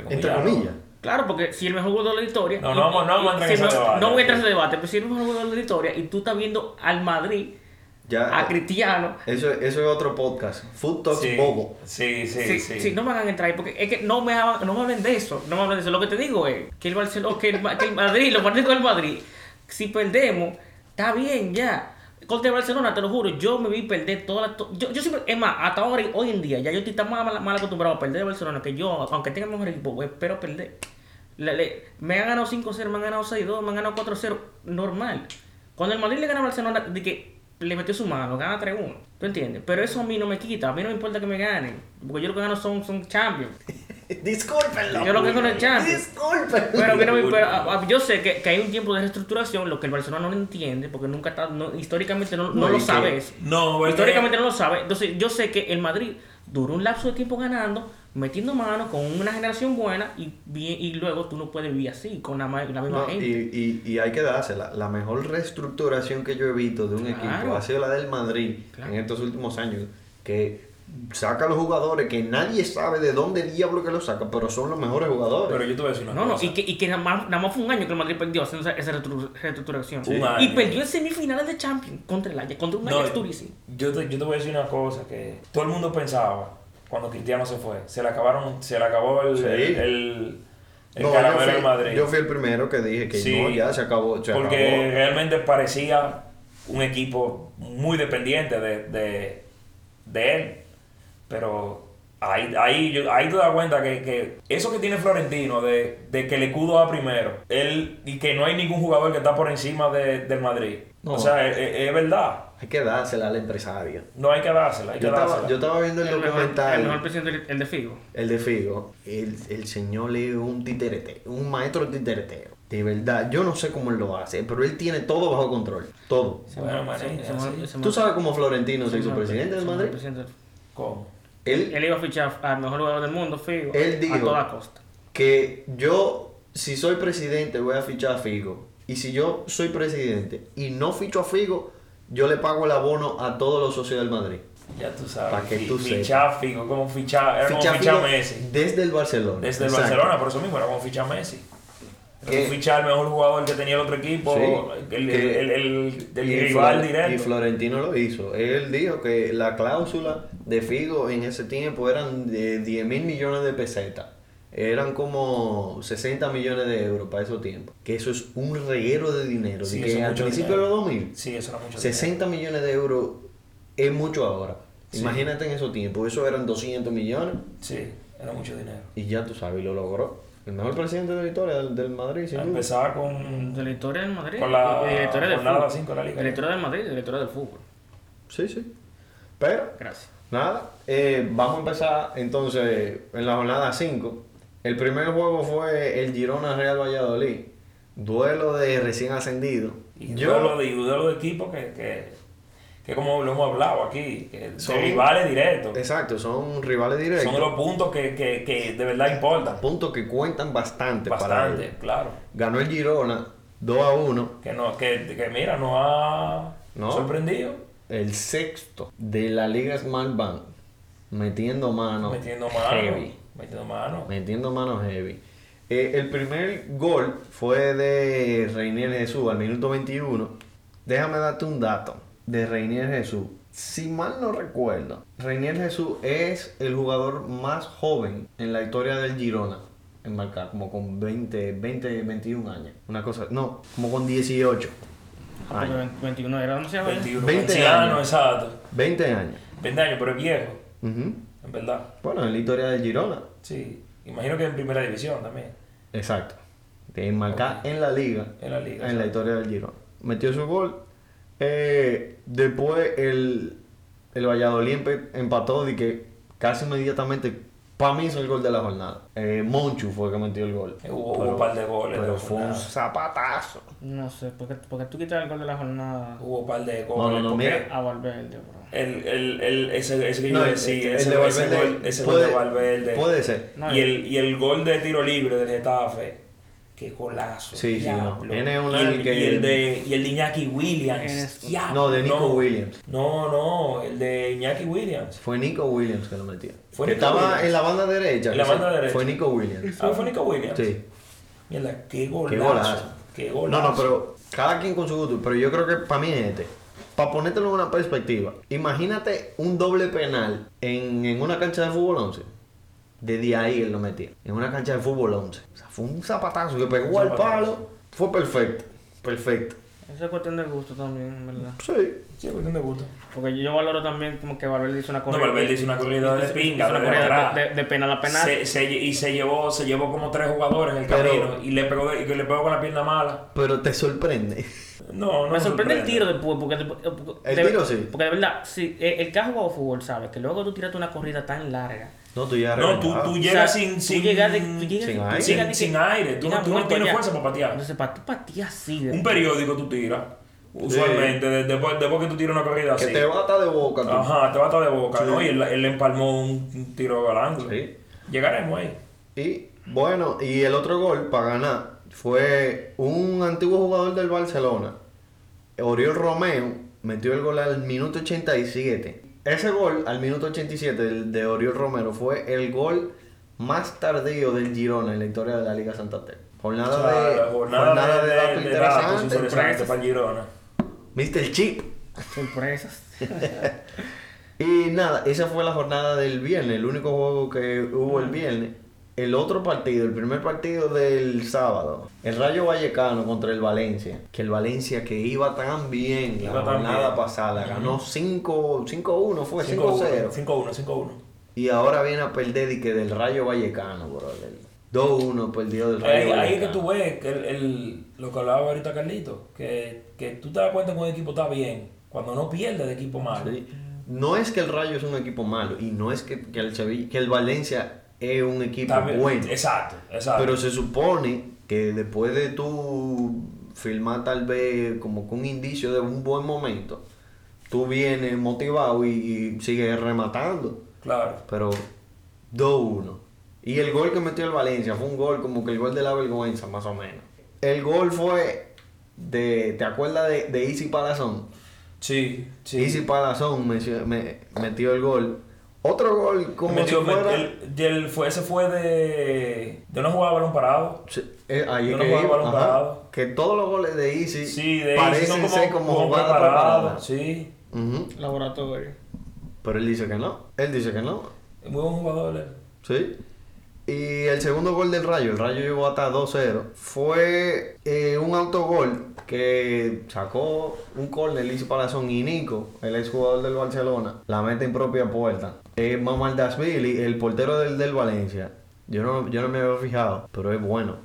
Entre ¿no? comillas. Claro, porque si el mejor jugador de la historia. No, y- no vamos- no entrar en si no- debate, No voy a entrar en ese debate, pero si el mejor jugador de la historia y tú estás viendo al Madrid, Ya, a Cristiano. eso, eso es otro podcast. Food Talks Sí, Bobo. sí, sí, Sí, sí. sí, no me hagan entrar ahí, porque es que no me, hagan- no me hablen de eso, no me hablen de eso. Lo que te digo es que el Barcelona, que el, que el Madrid, los partidos del Madrid, si perdemos, está bien ya. Contra el Barcelona, te lo juro, yo me vi perder todas las... to- yo, yo siempre, es más, hasta ahora, hoy en día, ya yo estoy tan mal, mal- acostumbrado a perder el Barcelona que yo, aunque tenga el mejor equipo, pues, espero perder. Le- le- me han ganado 5-0, me han ganado 6-2, me han ganado 4-0, normal. Cuando el Madrid le gana al Barcelona, de que le metió su mano, gana 3-1. ¿Tú entiendes? Pero eso a mí no me quita, a mí no me importa que me ganen, porque yo lo que gano son, son champions. Discúlpenlo. Yo lo que gano es champions. Discúlpenlo. Pero pero, a- a- yo sé que, que hay un tiempo de reestructuración, lo que el Barcelona no entiende, porque nunca está, no- históricamente no, no lo que- sabe eso. No, Históricamente no lo sabe. Entonces, yo sé que el Madrid duró un lapso de tiempo ganando, metiendo mano con una generación buena y, bien- y luego tú no puedes vivir así, con la, la misma No, gente. y, y, y hay que dársela. La mejor reestructuración que yo he visto de un Claro. equipo ha sido la del Madrid Claro. en estos últimos años. Que saca a los jugadores que nadie sabe de dónde diablo que los saca, pero son los mejores jugadores. Pero yo te voy a decir una No, no, cosa. y que, y que nada, más, nada más fue un año que el Madrid perdió haciendo esa, esa reestru- reestructuración. Y perdió en semifinales de Champions contra el Ajax, contra un No, Ajax yo, te, yo te voy a decir una cosa que todo el mundo pensaba cuando Cristiano se fue. Se le acabaron, se le acabó el, Sí. el, el, el No, yo fui- Madrid. Yo fui el primero que dije que Sí. no, ya se acabó. Se porque acabó. realmente parecía un equipo muy dependiente de, de, de él. Pero ahí, ahí, yo- ahí te das cuenta que, que eso que tiene Florentino de, de que el escudo va primero él, y que no hay ningún jugador que está por encima de- del Madrid. No. O sea, es, es- es verdad. Hay que dársela al empresario. No hay que dársela, hay que Yo estaba, dársela. yo estaba viendo el, El mejor, documental. el mejor presidente, el de Figo. El de Figo, el, el señor es un titerete, un maestro titereteo. De verdad, yo no sé cómo él lo hace, pero él tiene todo bajo control. Todo. Bueno, Sí, sí. me- ¿Tú sabes cómo Florentino se hizo presidente del Madrid? presidente- ¿Cómo? Él, Él iba a fichar al mejor jugador del mundo, Figo. Él dijo- A toda costa. que yo, si soy presidente, voy a fichar a Figo. Y si yo soy presidente y no ficho a Figo, yo le pago el abono a todos los socios del Madrid. Ya tú sabes. Pa' que tú sepas. fichar Figo, como fichar, era Ficha como fichar Messi. desde el Barcelona. Desde el Exacto. Barcelona, por eso mismo era como fichar Messi. Fichar al mejor jugador que tenía el otro equipo, Sí, el, que- el, el, rival Flore- Y directo. Florentino lo hizo. Él dijo que la cláusula de Figo en ese tiempo eran de 10 mil millones de pesetas. Eran como 60 millones de euros para esos tiempos. Que eso es un reguero de dinero. Sí, que al principio de dinero. los 2000, Sí, eso era mucho 60 millones de euros es mucho ahora. Imagínate en esos tiempos. Eso eran 200 millones. dinero. Sí, era mucho dinero. Y ya tú sabes, lo logró. El mejor presidente de la historia del, del Madrid, sin A duda. empezar con, De la historia del Madrid. con la y de la historia del jornada fútbol. 5 de la liga. De la historia del Madrid y de la historia del fútbol. Sí, sí. Pero, Gracias. nada, eh, vamos a empezar entonces en la jornada 5. El primer juego fue el Girona Real Valladolid. Duelo de recién ascendido. Y Yo- duelo de, duelo de equipos que, que, que como lo hemos hablado aquí, que Son- rivales directos. Exacto, son rivales directos. Son los puntos que, que, que de verdad importan. puntos que cuentan bastante, Bastante, claro. Ganó el Girona 2 a 1, Que, no, que, que mira, nos ha No. sorprendido el sexto de la Liga Smart Bank, metiendo mano. metiendo mano. heavy. Metiendo mano. Metiendo mano heavy. Eh, el primer gol fue de Reinier Jesús al minuto 21. Déjame darte un dato de Reinier Jesús. Si mal no recuerdo, Reinier Jesús es el jugador más joven en la historia del Girona en marcar, como con 20, 20, 21 años. Una cosa, no, como con 18 Ah, años. 21 era demasiado. ¿eh? 21 20 anciano, años. exacto. 20 años. 20 años, pero es viejo, Ujú. en verdad. Bueno, en la historia del Girona. Sí. Imagino que en primera división también. Exacto. De marcar en la liga. En la liga. en la exacto. historia del Girona. Metió su gol. Eh, después el, el Valladolid empató y que casi inmediatamente, para mí es el gol de la jornada. Eh, Monchu fue el que metió el gol. Eh, hubo- hubo un par de goles de Pero la fue un jornada. zapatazo. No sé, porque, porque tú quitas el gol de la jornada Hubo un par de No, goles. no, no, porque mira. a Valverde, bro. El, el, el, ese, ese que No, yo el- decía, el ese, de ese Valverde gol, ese puede- gol de Valverde. Puede ser. No, y, el, y el gol de tiro libre del Getafe. Qué golazo. Sí, sí, no. diablo. Tiene un y, el, que- y el de y el de Iñaki Williams. Es- diablo, No, de Nico no. Williams. No, no, el de Iñaki Williams. Fue Nico Williams que lo metió. Fue que Nico estaba Williams. en la banda derecha. En la banda derecha. Fue Nico Williams. Ah, fue Nico Williams. Sí. Mierda, qué golazo. Qué golazo. Qué No, golazo. no, pero cada quien con su gusto. Pero yo creo que para mí es este. Para ponértelo en una perspectiva. Imagínate un doble penal en, en una cancha de fútbol 11. Desde ahí él lo metía. En una cancha de fútbol 11. O sea, fue un zapatazo que pegó Un al palo. Fue perfecto. Perfecto. Eso es cuestión de gusto también, en verdad. Sí. Sí, cuestión de gusto. Porque yo valoro también como que Valverde hizo una No, corrida. Valverde hizo una corrida de pinga, una de corrida de, de, de penal a penal. Se, se- y se llevó, se llevó como tres jugadores en el Pero- camino y le pegó, y que le pegó con la pierna mala. Pero te sorprende. No, no me sorprende el tiro después, porque, porque- El de- tiro sí. Porque de verdad, si, el que ha jugado fútbol sabe que luego tú tiraste una corrida tan larga. No, tú ya No, tú, tú O llegas sea, sin, tú sin, llegas de- tú llegas- sin aire. llegas sin, que- aire. Tú, no- llegas tú no muerto tienes ya. fuerza para patear. Entonces, para tú patear así. Un periódico tú tiras. Usualmente, de- después, después que tú tiras una corrida Que así. te bata de boca. tú. Ajá, te bata de boca, Sí. ¿no? Y él, él le empalmó un, un tiro al ángulo. Sí. Llegaremos ahí. Y bueno, y el otro gol para ganar fue un antiguo jugador del Barcelona, Oriol Romeo, metió el gol al minuto 87. Ese gol al minuto 87 del- de Oriol Romero fue el gol más tardío del Girona en la historia de la Liga Santander. Jornada O sea, de, la jornada, jornada de, de de, datos de datos interesantes. interesantes sorpresas. para el Girona. Mr. Chip. Sorpresas. Y nada, esa fue la jornada del viernes, el único juego que hubo el viernes. El otro partido, el primer partido del sábado, el Rayo Vallecano contra el Valencia. Que el Valencia que iba tan bien la Iba tan jornada bien. pasada, ganó 5 5-1, fue 5-0. 5-1, 5-1. Y ahora viene a perder y que del Rayo Vallecano, brother. 2-1 perdió del Rayo Ahí, ahí es que tú ves que el, el- lo que hablaba ahorita Carlito, que, que tú te das cuenta que un equipo está bien cuando no pierde de equipo malo. Sí. No es que el Rayo es un equipo malo y no es que, que el, Sevilla- que el Valencia es un equipo bueno. Exacto, exacto. Pero se supone que después de tú filmar tal vez como con un indicio de un buen momento, tú vienes motivado y, y sigues rematando. claro. Pero 2-1. Y el gol que metió el Valencia fue un gol como que el gol de la vergüenza, más o menos. El gol fue de, ¿te acuerdas de, de Easy Palazón? Sí, sí. Easy Palazón me- me- metió el gol. Otro gol como Metió- si fuera... el- el- fue, ese fue de, de una jugada de balón parado. Sí, eh, ahí es no que iba, balón ajá, parado. que todos los goles de Easy Sí, de parecen son como, ser como, como jugadas preparadas. Sí, Ujú. Laboratorio. Pero él dice que no. Él dice que no. es muy buen jugador. él. Sí. Y el segundo gol del Rayo, el Rayo llegó hasta 2-0, fue eh, un autogol que sacó un córner Easy Palazón y Nico, el exjugador del Barcelona, la mete en propia puerta. Eh, Mamardashvili, el portero del, del Valencia, Yo no, yo no me había fijado, pero es bueno.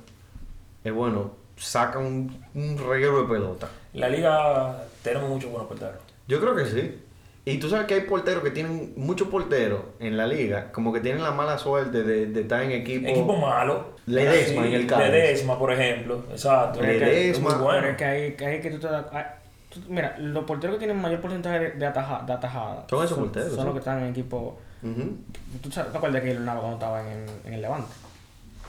Es bueno. Saca un, un reguero de pelota. La liga tenemos muchos buenos porteros. Yo creo que sí. Y tú sabes que hay porteros que tienen, muchos porteros en la liga, como que tienen la mala suerte de, de estar en equipo. Equipo malo. Ledesma Sí, en el Cádiz. Ledesma, por ejemplo. Exacto. Ledesma. Es bueno. es que hay, que hay que tú te das- ah, Mira, los porteros que tienen mayor porcentaje de, de, ataja- de atajada Son esos porteros, Son sí. los que están en equipo. ¿Tú sabes, te acuerdas que él cuando estaba en, en el Levante?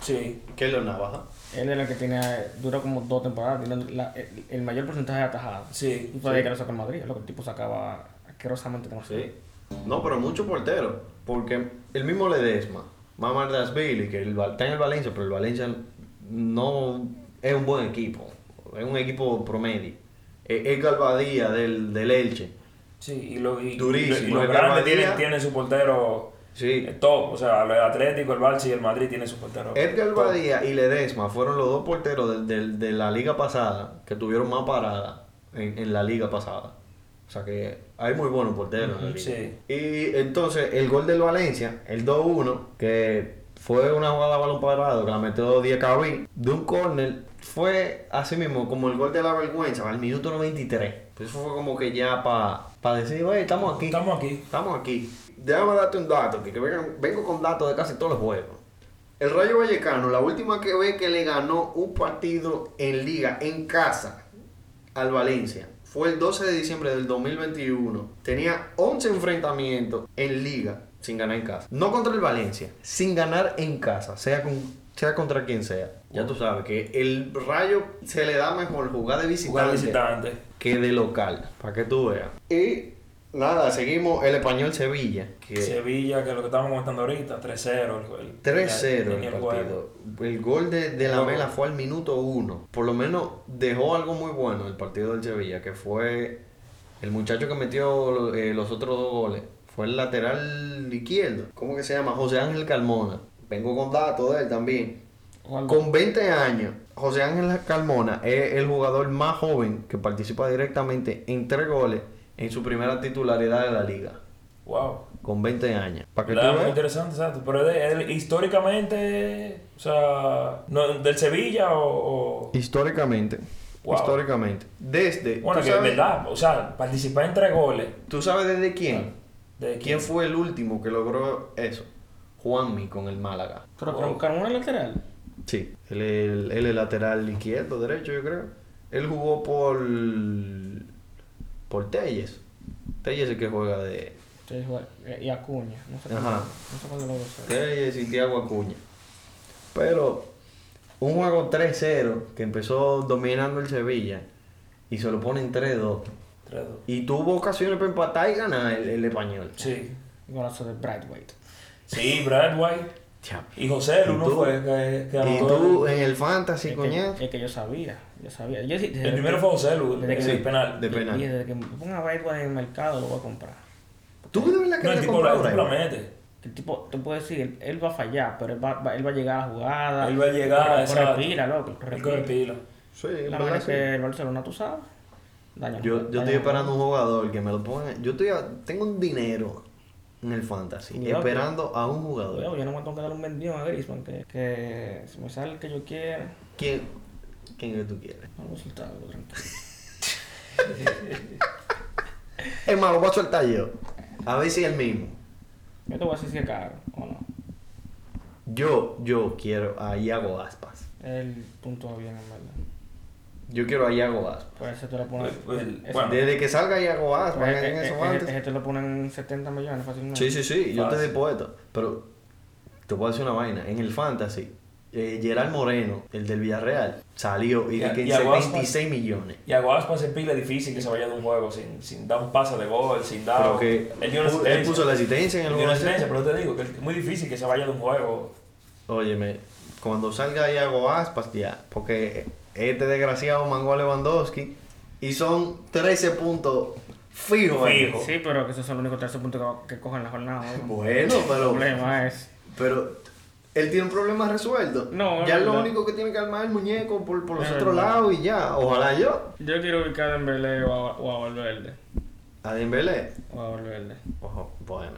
Sí. ¿Qué es lo navaja? Él era el que tiene, dura como dos temporadas, tiene la- el, el mayor porcentaje de atajadas. Sí. Y todavía que lo sacó en Madrid, lo que el tipo sacaba asquerosamente demasiado. Sí. No, pero muchos porteros. Porque el mismo Ledesma, Mamar Billy, que el, está en el Valencia, pero el Valencia no es un buen equipo. Es un equipo promedio. Es Galvadía del, del Elche. Sí, y lo, y, Durísimo. y los grandes tienen, tienen su portero Sí. eh, top. O sea, el Atlético, el Barça y el Madrid tienen su portero. Edgar top. Badía y Ledesma fueron los dos porteros del- del- de, la liga pasada que tuvieron más paradas en, en la liga pasada. O sea que hay muy buenos porteros en la liga. Sí. Y entonces el gol del Valencia, el 2-1, que fue una jugada balón parado que la metió Díaz Cabí, de un córner, fue así mismo como el gol de la vergüenza al minuto 93. Pues eso fue como que ya para decir, oye, estamos aquí. Estamos aquí. Estamos aquí. Déjame darte un dato, que, que vengan- vengo con datos de casi todos los juegos. El Rayo Vallecano, la última que ve que le ganó un partido en liga, en casa, al Valencia, fue el 12 de diciembre del 2021. Tenía 11 enfrentamientos en liga sin ganar en casa. No contra el Valencia, sin ganar en casa, sea, con, sea contra quien sea. Ya tú sabes que el Rayo se le da mejor jugar de Jugar visitante visitante. que de local, para que tú veas. Y nada, seguimos el español Sevilla, que Sevilla, que es lo que estamos comentando ahorita, 3-0. el- el- 3-0 tenía el juego. partido. El gol de, de la Mela fue al minuto 1. Por lo menos dejó algo muy bueno el partido del Sevilla, que fue el muchacho que metió eh, los otros dos goles. Fue el lateral izquierdo. ¿Cómo que se llama? José Ángel Carmona. Vengo con datos de él también. Con 20 años, José Ángel Carmona es el jugador más joven que participa directamente en tres goles en su primera titularidad de la liga. Wow. Con 20 años. Para que tú La- muy interesante, exacto. Pero de- es históricamente, o sea, no, del Sevilla o. o- Históricamente. Wow. Históricamente. Desde. bueno, ¿tú que es verdad, o sea, participar en tres goles. ¿Tú sabes desde quién? ¿De ¿Quién fue el último que logró eso? Juanmi con el Málaga. Pero Wow. con Carmona lateral. Sí. Él es el, él es lateral izquierdo, derecho, yo creo. Él jugó por. Por Telles. Telles es el que juega de. Juega- eh, Y Acuña. No sé Ajá. cuál- No sé es. Telles y Thiago Acuña. Pero un juego 3-0 que empezó dominando el Sevilla y se lo ponen 3-2. 3-2. Y tuvo ocasiones para empatar y ganar el, el español. Sí. Golazo de Brightweight. Sí, Brad White. Y José, ¿Y uno tú? fue que, que Y tú en el fantasy, Es coñazo. que, es que yo sabía. Yo sabía. Yo, sí- desde El primero que- fue José Lu, desde que- el Sí. penal. de penal. Y desde que me ponga Brightweight en el mercado, lo voy a comprar. ¿Tú de verdad que No, el tipo, el Brian? mete. El tipo, te puedo decir, él, él va a fallar, pero él va, va- él va a llegar a la jugada. Él va a llegar, exacto. corre pila, loco. Corre El corre pila. Sí, La verdad sí. que el Barcelona, tú sabes. Daña Yo, yo daña estoy el esperando un jugador que me lo ponga. Yo estoy a- tengo un dinero en el fantasy, Cuidado, esperando a un jugador. yo no me tengo que dar un vendido a Griezmann, que, que si me sale el que yo quiera, ¿Quién, quién que tú quieres? vamos a soltarlo, tranquilo. Es más, lo voy a soltar yo. A ver si es el mismo. Yo te voy a decir si es caro o no. Yo, yo quiero a Iago Aspas. El punto bien, en verdad. Yo quiero a Iago Aspas. Pues ese te lo ponen. Pues, pues, bueno. Desde que salga Iago Aspas pues, en eh, eso eh, antes. ese te lo ponen 70 millones fácilmente. Sí, sí, sí, yo Fácil. estoy dispuesto. Pero te puedo decir una vaina. En el fantasy, eh, Gerard Moreno, el del Villarreal, salió y Y- de que y Aguaspas- 76 millones. Y a Guaspas es pila difícil que se vaya de un juego sin, sin dar un pase de gol, sin dar. Pero que él dio una pu- él asistencia. puso la asistencia en el juego. asistencia, pero te digo que es muy difícil que se vaya de un juego. Óyeme, cuando salga Iago Aspas ya, porque este desgraciado mangó a Lewandowski y son 13 puntos fijos. ahí. Fijo. Sí, pero que esos son los únicos 13 puntos que, que cogen la jornada. ¿no? Bueno, El pero, problema es. pero él tiene un problema resuelto. No, ya es lo único que tiene que armar el muñeco por, por los otros lados y ya. Ojalá yo. Yo quiero ubicar a Dembélé o a, o a Valverde. A Dembélé. O a Valverde. Ojo, bueno.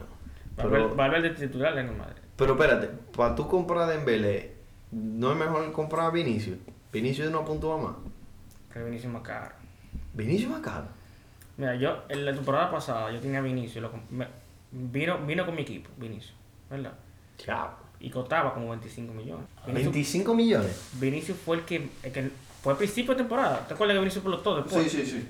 Valverde, Pero, Valverde titular en el Madrid. Pero espérate, para tú comprar a Dembélé, ¿no es mejor comprar a Vinicius? Vinicius no puntúa más. Que Vinicius más caro. Vinicius más caro. Mira, yo en la temporada pasada yo tenía a Vinicius, lo me- vino, vino con mi equipo, Vinicius, ¿verdad? Chao. Y costaba como 25 millones. Vinicius, 25 millones. Vinicius fue el que, el que fue al principio de temporada. ¿Te acuerdas que Vinicius todo después? sí, sí.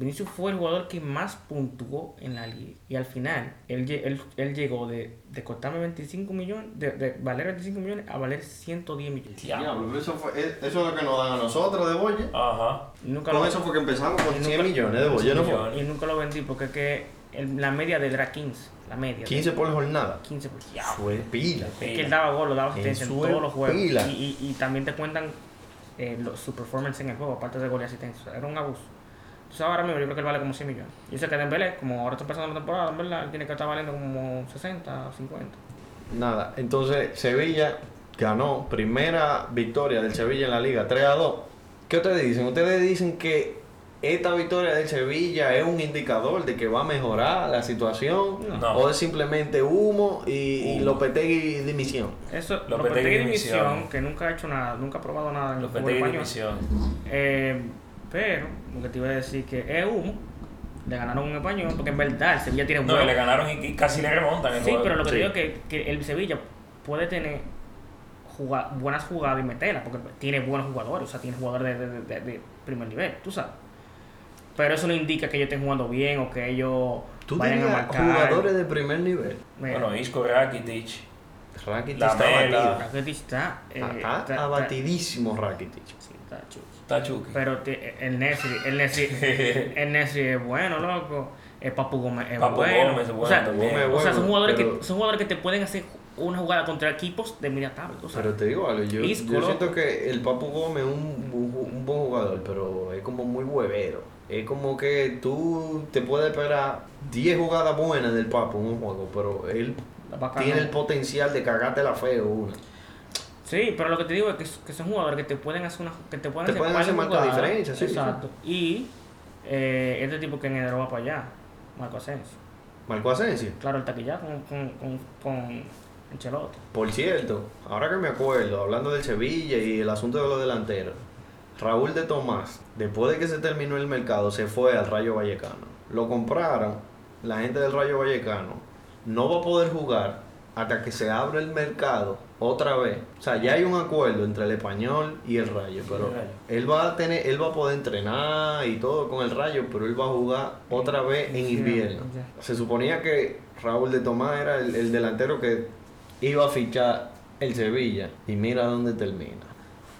Vinicius fue el jugador que más puntuó en la liga. Y al final, él, él, él llegó de, de costarme 25 millones, de, de valer 25 millones a valer 110 millones. Diablo. eso, fue, eso es lo que nos dan a nosotros de Boya. Ajá. Nunca, Con lo, eso fue que empezamos con y 100 nunca- millones de Boya, ¿no fue? millones. y nunca lo vendí porque es que el- la media de era 15. La media. 15 por jornada. 15 por Fue pila. Es que él daba gol, daba asistencia en todos los juegos. pila. Y, y, y también te cuentan eh, lo- su performance en el juego, aparte de gol y asistencia. O sea, era un abuso. Entonces ahora mismo yo creo que él vale como 100 millones. Yo sé que Dembélé, como ahora está empezando la temporada, en verdad, él tiene que estar valiendo como 60 o 50. Nada, entonces Sevilla ganó primera victoria del Sevilla en la liga 3 a 2. ¿Qué ustedes dicen? Ustedes dicen que esta victoria del Sevilla es un indicador de que va a mejorar la situación No. o es simplemente humo y, y. Lopetegui dimisión. Eso, Lopetegui Lopetegui dimisión. dimisión, que nunca ha hecho nada, nunca ha probado nada en el Los fútbol Petegui español. división. Eh, pero, lo que te iba a decir que es humo. Le ganaron un español, porque en verdad el Sevilla tiene No, buen- y le ganaron y, casi le remontan el Sí, juego. pero lo que Sí. te digo es que, que el Sevilla puede tener juga- buenas jugadas y meterlas, porque tiene buenos jugadores, o sea, tiene jugadores de, de- de- de primer nivel, tú sabes. Pero eso no indica que ellos estén jugando bien o que ellos Tú vayan a marcar. jugadores de primer nivel. Mira, Bueno, Isco, Rakitic. Rakitic está. Rakitic está, eh, Está está- abatidísimo Rakitic. sí, está chulo. Está. Pero te- el Nesri, el Nesri, el Nesri es bueno, loco. El Papu Gómez es Papu bueno. Gómez es o bueno sea, también. Gómez es o sea, son jugadores, pero- que, son jugadores que te pueden hacer una jugada contra equipos de media tabla. Pero te digo algo, yo, Isco, yo siento que el Papu Gómez es un, un- un buen jugador, pero es como muy huevero. Es como que tú te puedes esperar 10 jugadas buenas del Papu en un juego, pero él tiene el potencial de cagarte la feo una. Sí, pero lo que te digo es que, que son jugadores que te pueden hacer una que te pueden Te hacer, pueden par hacer de marca jugadas. diferencia, sí, Exacto. Y eh, este tipo que en enero va para allá, Marco Asensio. Marco Asensio. Claro, el taquilla con, con, con, con Ancelotti. Por cierto, ahora que me acuerdo, hablando del Sevilla y el asunto de los delanteros, Raúl de Tomás, después de que se terminó el mercado, se fue al Rayo Vallecano. Lo compraron, la gente del Rayo Vallecano no va a poder jugar hasta que se abra el mercado otra vez. O sea, ya hay un acuerdo entre el español y el Rayo, pero el Rayo. él va a tener, él va a poder entrenar y todo con el Rayo, pero él va a jugar otra vez en invierno. Se suponía que Raúl de Tomás era el, el delantero que iba a fichar el Sevilla. Y mira dónde termina.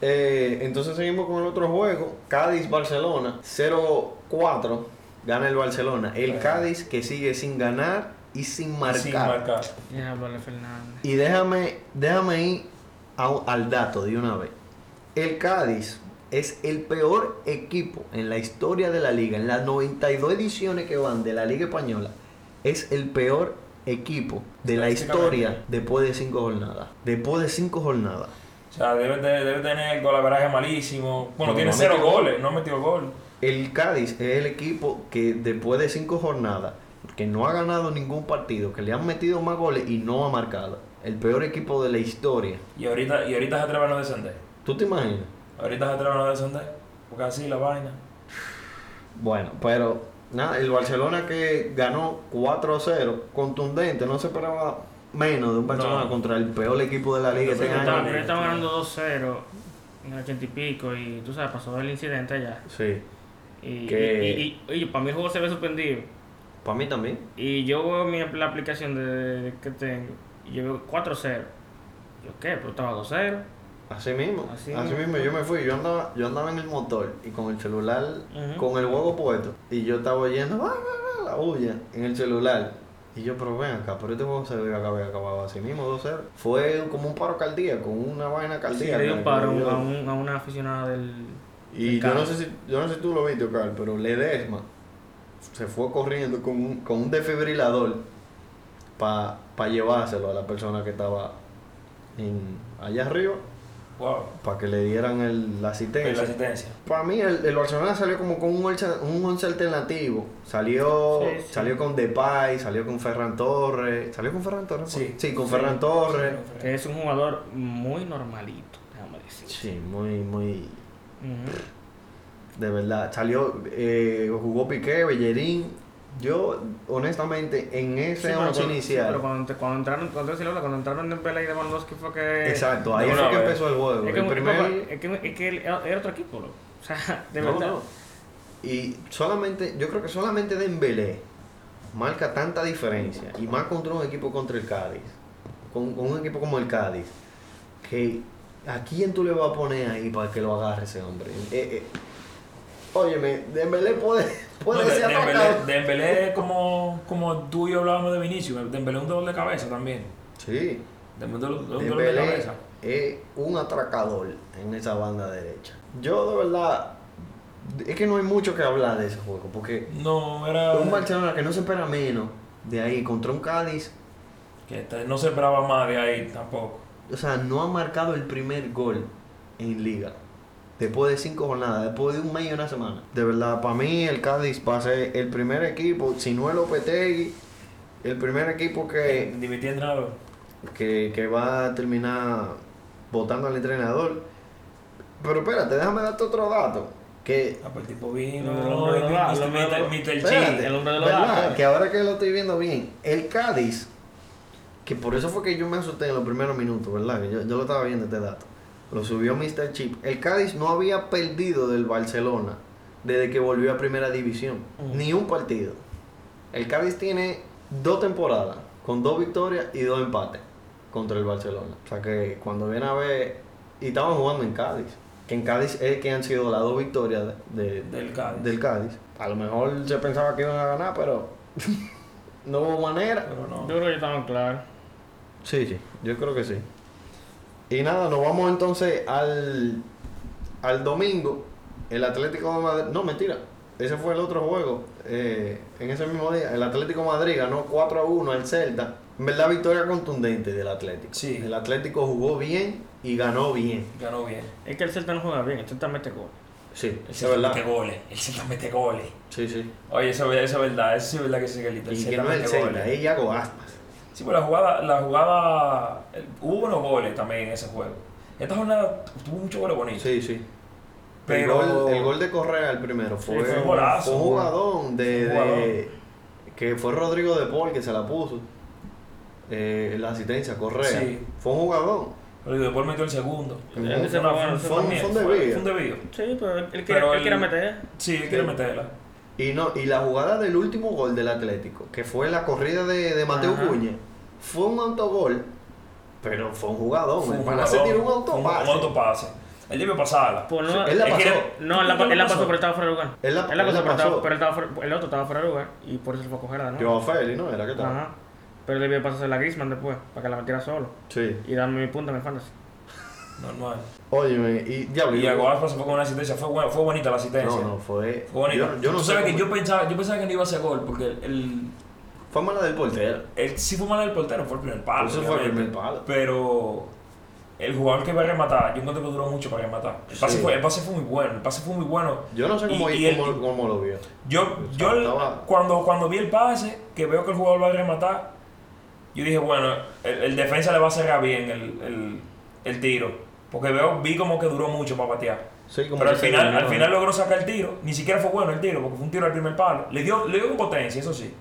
Eh, entonces seguimos con el otro juego. Cádiz-Barcelona. 0-4. Gana el Barcelona. El Cádiz que sigue sin ganar y sin marcar. Sin marcar. Fernández. Y déjame, déjame ir a- al dato de una vez. El Cádiz es el peor equipo en la historia de la liga. En las 92 ediciones que van de la Liga Española, es el peor equipo de la historia después de cinco jornadas. Después de cinco jornadas. O sea, debe, de- debe tener el golaveraje malísimo. Bueno, No, tiene no cero metió gol. goles, no metió gol. El Cádiz es el equipo que después de cinco jornadas, que no ha ganado ningún partido, que le han metido más goles y no ha marcado. El peor equipo de la historia. Y ahorita, y ahorita se atreven a no descender. ¿Tú te imaginas? Ahorita se atreven a no descender. Porque así la vaina. Bueno, pero nada, el Barcelona que ganó 4-0, contundente, no se esperaba menos de un Barcelona No. contra el peor equipo de la liga este año. Estaban estaban ganando 2-0 en el 80 y pico y tú sabes, pasó el incidente allá. Sí, Y, Que- y, y- para mí el juego se ve suspendido. Para mí también. Y yo veo mi, la aplicación de, que tengo y yo veo 4-0. Yo, ¿qué? Pero estaba 2-0. Así mismo, Así así, mismo. mismo yo me fui, yo andaba, yo andaba en el motor y con el celular, Ujú. con el juego puesto, y yo estaba oyendo "Ah, ah, ah", la bulla en el celular. Y yo, pero ven acá, pero este juego se debe haber acabado así mismo, 2-0. Fue como un paro cardíaco, una vaina Sí, cardíaca. le dio un paro a, un- a un- a una aficionada del. Y del yo no, sé si, yo no sé si tú lo viste, Oscar, pero Ledesma se fue corriendo con un, con un desfibrilador para llevárselo a la persona que estaba en, allá arriba Wow. para que le dieran el, la La asistencia. asistencia. Para mí el, el Barcelona salió como con un once, un once alternativo. Salió, Sí, sí. salió con Depay, salió con Ferran Torres. ¿Salió con Ferran Torres? Sí. Sí, con Sí. Ferran Torres. Es un jugador muy normalito, déjame decir. Sí, muy, muy... De verdad. Salió, eh, jugó Piqué, Bellerín. Yo, honestamente, en ese Sí, once cuando- inicial... Pero cuando, te- cuando entraron, cuando, te cuando entraron Dembélé y Lewandowski fue que... Exacto, ahí fue que vez. empezó el juego. Es que, el primer... es que, es que era otro equipo, loco. O sea, de No, verdad. no. Y solamente, yo creo que solamente Dembélé marca tanta diferencia. Y más contra un equipo contra el Cádiz. Con, con un equipo como el Cádiz. Que ¿a quién tú le vas a poner ahí para que lo agarre ese hombre? Eh, eh, óyeme, Dembélé puede, puede No, ser Dembélé, atacado. Dembélé como, como tú y yo hablábamos de Vinicius, Dembélé es un dolor de cabeza también. Sí, Dembélé es un dolor- de cabeza. es un atracador en esa banda derecha. Yo de verdad, es que no hay mucho que hablar de ese juego. Porque No, era un Barcelona que no se espera menos de ahí contra un Cádiz que no se esperaba más de ahí tampoco. o sea, no ha marcado el primer gol en liga. Después de cinco jornadas, después de un mes y una semana. De verdad, para mí el Cádiz va a ser el primer equipo, si no es Lopetegui, el primer equipo que, Dimitri entrenador. que, que va a terminar votando al entrenador. Pero espérate, déjame darte otro dato. Que Ah, pues el tipo vino. El hombre de los datos, el hombre el hombre de los. Que ahora que lo estoy viendo bien, el Cádiz, que por eso fue que yo me asusté en los primeros minutos, ¿verdad? Que yo, yo lo estaba viendo este dato. Lo subió Mr. Chip. El Cádiz no había perdido del Barcelona desde que volvió a Primera División. Ni un partido. El Cádiz tiene dos temporadas, con dos victorias y dos empates contra el Barcelona. O sea que cuando viene a ver, y estaban jugando en Cádiz. Que en Cádiz es que han sido las dos victorias de, de- Del Cádiz. del Cádiz. A lo mejor se pensaba que iban a ganar, pero no hubo manera. Pero no. Yo creo que estaban claros. Sí, sí, yo creo que sí. Y nada, nos vamos entonces al, al domingo. El Atlético de Madrid. No, mentira. Ese fue el otro juego. eh, en ese mismo día. El Atlético de Madrid ganó 4 a 1 al Celta. En verdad, victoria contundente del Atlético. Sí. El Atlético jugó bien y ganó bien. Ganó bien. Es que el Celta no juega bien, el Celta mete gol. Sí, El es Celta verdad. mete goles. El Celta mete goles. Sí, sí. Oye, eso, eso es verdad. Eso sí es verdad que sí, Galito. El Y que no es el Celta, goles. es Iago Aspas. Sí, pero la jugada, la jugada, el- hubo buenos goles también en ese juego. Esta jornada tuvo muchos goles bonitos. Sí, sí. Pero- el, gol, el gol de Correa, el primero, fue, Sí, fue un golazo. fue jugadón de, Fue un jugadón. de- que fue Rodrigo de Paul que se la puso. Eh, la asistencia, Correa. Sí. Fue un jugadón. Pero después metió el segundo. Fue- fue- no, fue- fue un- fue desvío. Sí, pero él, él, Pero quiere, él el- quiere meter. Sí, él quiere meterla. Y no y la jugada del último gol del Atlético, que fue la corrida de, de Mateo Ajá. Cuña, fue un autogol, pero fue un jugadón. Fue el un pana se jugador, tiró un autopase. Un autopase. Él debe pasarla. Pues no, Él la pasó. no, él la, ¿Por qué él la la pasó, pero estaba fuera de lugar. Él la- pasó, él la pero, estaba, pasó. pero estaba fuera- el otro estaba fuera de lugar y por eso se fue a coger nuevo. Yo a Feli, ¿no? Era que tal. Ajá. Pero él debió pasarse la Griezmann después, para que la metiera solo. Sí. Y darme mi punto en mi fantasy. Normal. Óyeme, y diablo. Y Aspas se fue con una asistencia. Fue, buena- fue bonita la asistencia. No, no, fue. Fue bonita. Yo, yo no Tú sé. sabes que cómo- yo pensaba, yo pensaba que no iba a ser gol porque el, el, Fue mala del portero. el- sí fue mal el portero, fue el primer palo. Eso fue el primer palo. Pero el jugador que va a rematar, yo encuentro que duró mucho para rematar. El pase, Sí. fue, el pase fue muy bueno, el pase fue muy bueno. Yo no sé cómo, Y- y el- cómo, cómo lo vio. Yo, O sea, yo estaba- cuando, cuando vi el pase, que veo que el jugador va a rematar, yo dije, bueno, el, el defensa le va a cerrar bien el, el tiro. Porque veo, vi como que duró mucho para patear. Sí, como Pero al final, al final logró sacar el tiro. Ni siquiera fue bueno el tiro, porque fue un tiro al primer palo. Le dio, le dio con potencia, eso sí.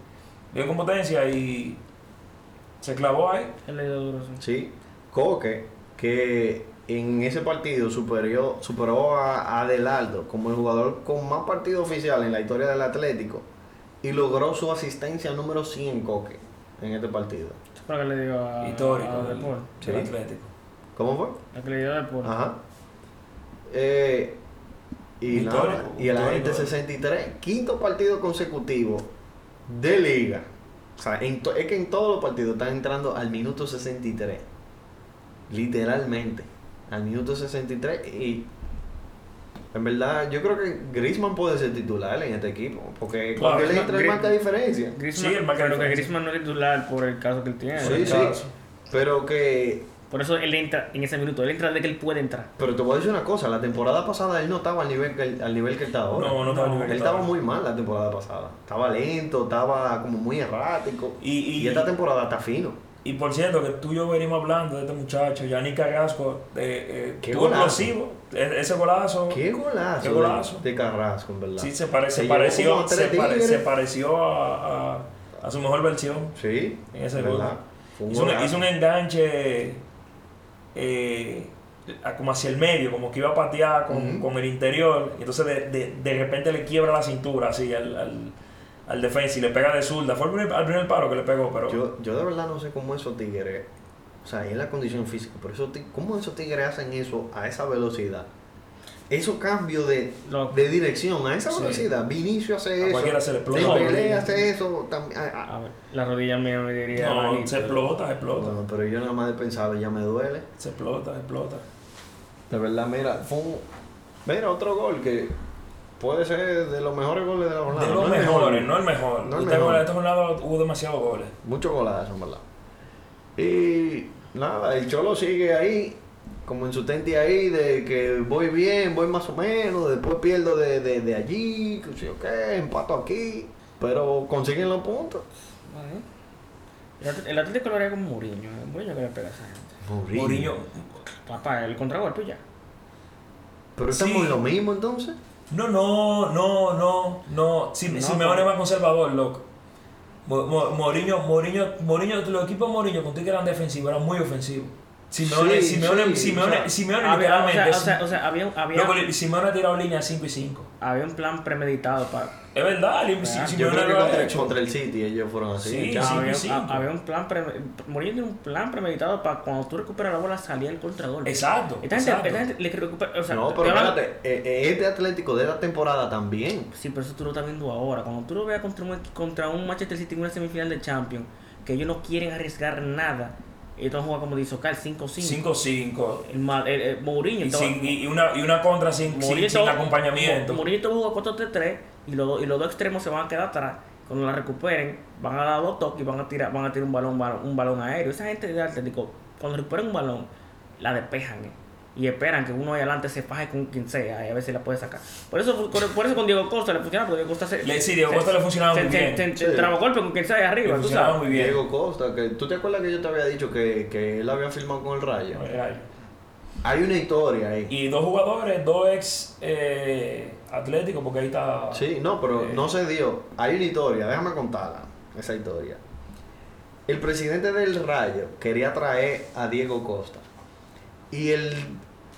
Le dio con potencia y se clavó ahí. Él le dio duro, sí. Sí. Coque, que en ese partido superó, superó a a Adelardo como el jugador con más partidos oficiales en la historia del Atlético y logró su asistencia número 100 Coque en este partido. Lo que le dio a, Histórico a. Sí. del Atlético. ¿Cómo fue? Lo que le dio a Depol. Ajá. Eh, y nada, y el agente histórico. 63, quinto partido consecutivo de liga. O sea, en to- es que en todos los partidos están entrando al minuto 63. Literalmente. Al minuto 63. Y en verdad, yo creo que Griezmann puede ser titular en este equipo. Porque Claro, cuando él entra, él marca diferencia. Griezmann, Sí, él marca pero que. Griezmann no es titular por el caso que él tiene. Sí, sí. caso. Pero que Por eso él entra en ese minuto. Él entra de que él puede entrar. Pero te voy a decir una cosa, la temporada pasada él no estaba al nivel que él, al nivel que él está ahora. No, no estaba al nivel Él estaba muy mal la temporada pasada. Estaba lento, estaba como muy errático. Y- y- esta temporada está fino. Y por cierto, que tú y yo venimos hablando de este muchacho, Yannick Carrasco, eh, eh, Qué golazo. E- Ese golazo. Qué golazo, Qué de- golazo. De, Carrasco, en verdad. Sí, se, pare- se llevó pareció, se, pare- pareció a, a, a su mejor versión Sí, en ese gol. Hizo hizo un enganche eh, como hacia el medio, como que iba a patear con, con el interior, y entonces de, de, de repente le quiebra la cintura así al, al, al defensa y le pega de zurda. Fue el primer, al primer paro que le pegó, pero Yo, yo de verdad no sé cómo esos tigres, o sea, es la condición física, pero tig- ¿cómo esos tigres hacen eso a esa velocidad? Esos cambios de, de dirección a esa Sí. velocidad. Vinicio hace A eso. cualquiera se le explota la Dembélé rodilla. hace eso. también- ah. A ver, la rodilla mía me diría. no, manito. se explota, se explota, Bueno, pero yo nada más de pensado ya me duele. se explota, se explota. De verdad, mira, fue un, mira, otro gol que puede ser de los mejores goles de la jornada. De los no mejores, mejor. no el mejor. No el Esta- mejor. Esta jornada hubo demasiados goles. Muchos golazos, en verdad. Y nada, el Cholo sigue ahí, como en su tente ahí, de que voy bien, voy más o menos, después pierdo de, de, de allí, que sé yo qué, empato aquí, pero consiguen los puntos. Vale. El Atl- El Atlético lo haría con Mourinho. Mourinho que le pega a esa gente. Mourinho, Papá, el contragolpe ya. Pero estamos Sí. en lo mismo entonces. No, no, no, no, no. Si, No, Simeone pero- es más conservador, loco. Mo- Mo- Mourinho, Mourinho, Mourinho, los equipos de Mourinho, contigo que eran defensivos, eran muy ofensivos. Simeone, Sí, Simeone, sí, Simeone, o sea, Simeone Había, literalmente. o sea, o sea, había, había, loco, Simeone ha tirado línea 5 y 5. había un plan premeditado para. Es verdad, li- Ah, Si- Yo Simeone creo que contra, contra el City ellos fueron así. Sí, Ya. había, ha- había un plan pre, Mourinho tiene un plan premeditado para cuando tú recuperas la bola salir el contragolpe. Exacto. Esta gente, exacto. esta gente le recupera, o sea, no, pero espérate, eh, eh, este Atlético de esta temporada también. Sí, pero eso tú lo estás viendo ahora. Cuando tú lo veas contra un, contra un Manchester City en una semifinal de Champions, que ellos no quieren arriesgar nada, ellos van a jugar como dice Ocal 5-5. 5-5. El, el, el Mourinho Y, sin- y- y una, y una contra sin, sin, Mourinho sin estaba- acompañamiento. Mo- Mourinho te va a jugar 4-3-3 y los, dos- y los dos extremos se van a quedar atrás. Cuando la recuperen, van a dar dos toques y van a tirar, van a tirar un balón, balón- un balón aéreo. Esa gente de Atlético, cuando recuperen un balón, la despejan. eh, Y esperan que uno ahí adelante se faje con quien sea y a ver si la puede sacar. Por eso, por, por eso con Diego Costa le funcionaba, porque Diego Costa se. Le- sí, Diego se- Costa le funcionaba se- muy se- bien. se- se Sí. golpe con quien sea ahí Le arriba, tú funcionaba sabes. muy bien. Diego Costa, que tú te acuerdas que yo te había dicho que, que él había firmado con el Rayo. Hay una historia ahí. Y dos jugadores, dos ex eh, atléticos, porque ahí está. Sí, no, pero Eh. no se dio. Hay una historia, déjame contarla, esa historia. El presidente del Rayo quería traer a Diego Costa. Y el,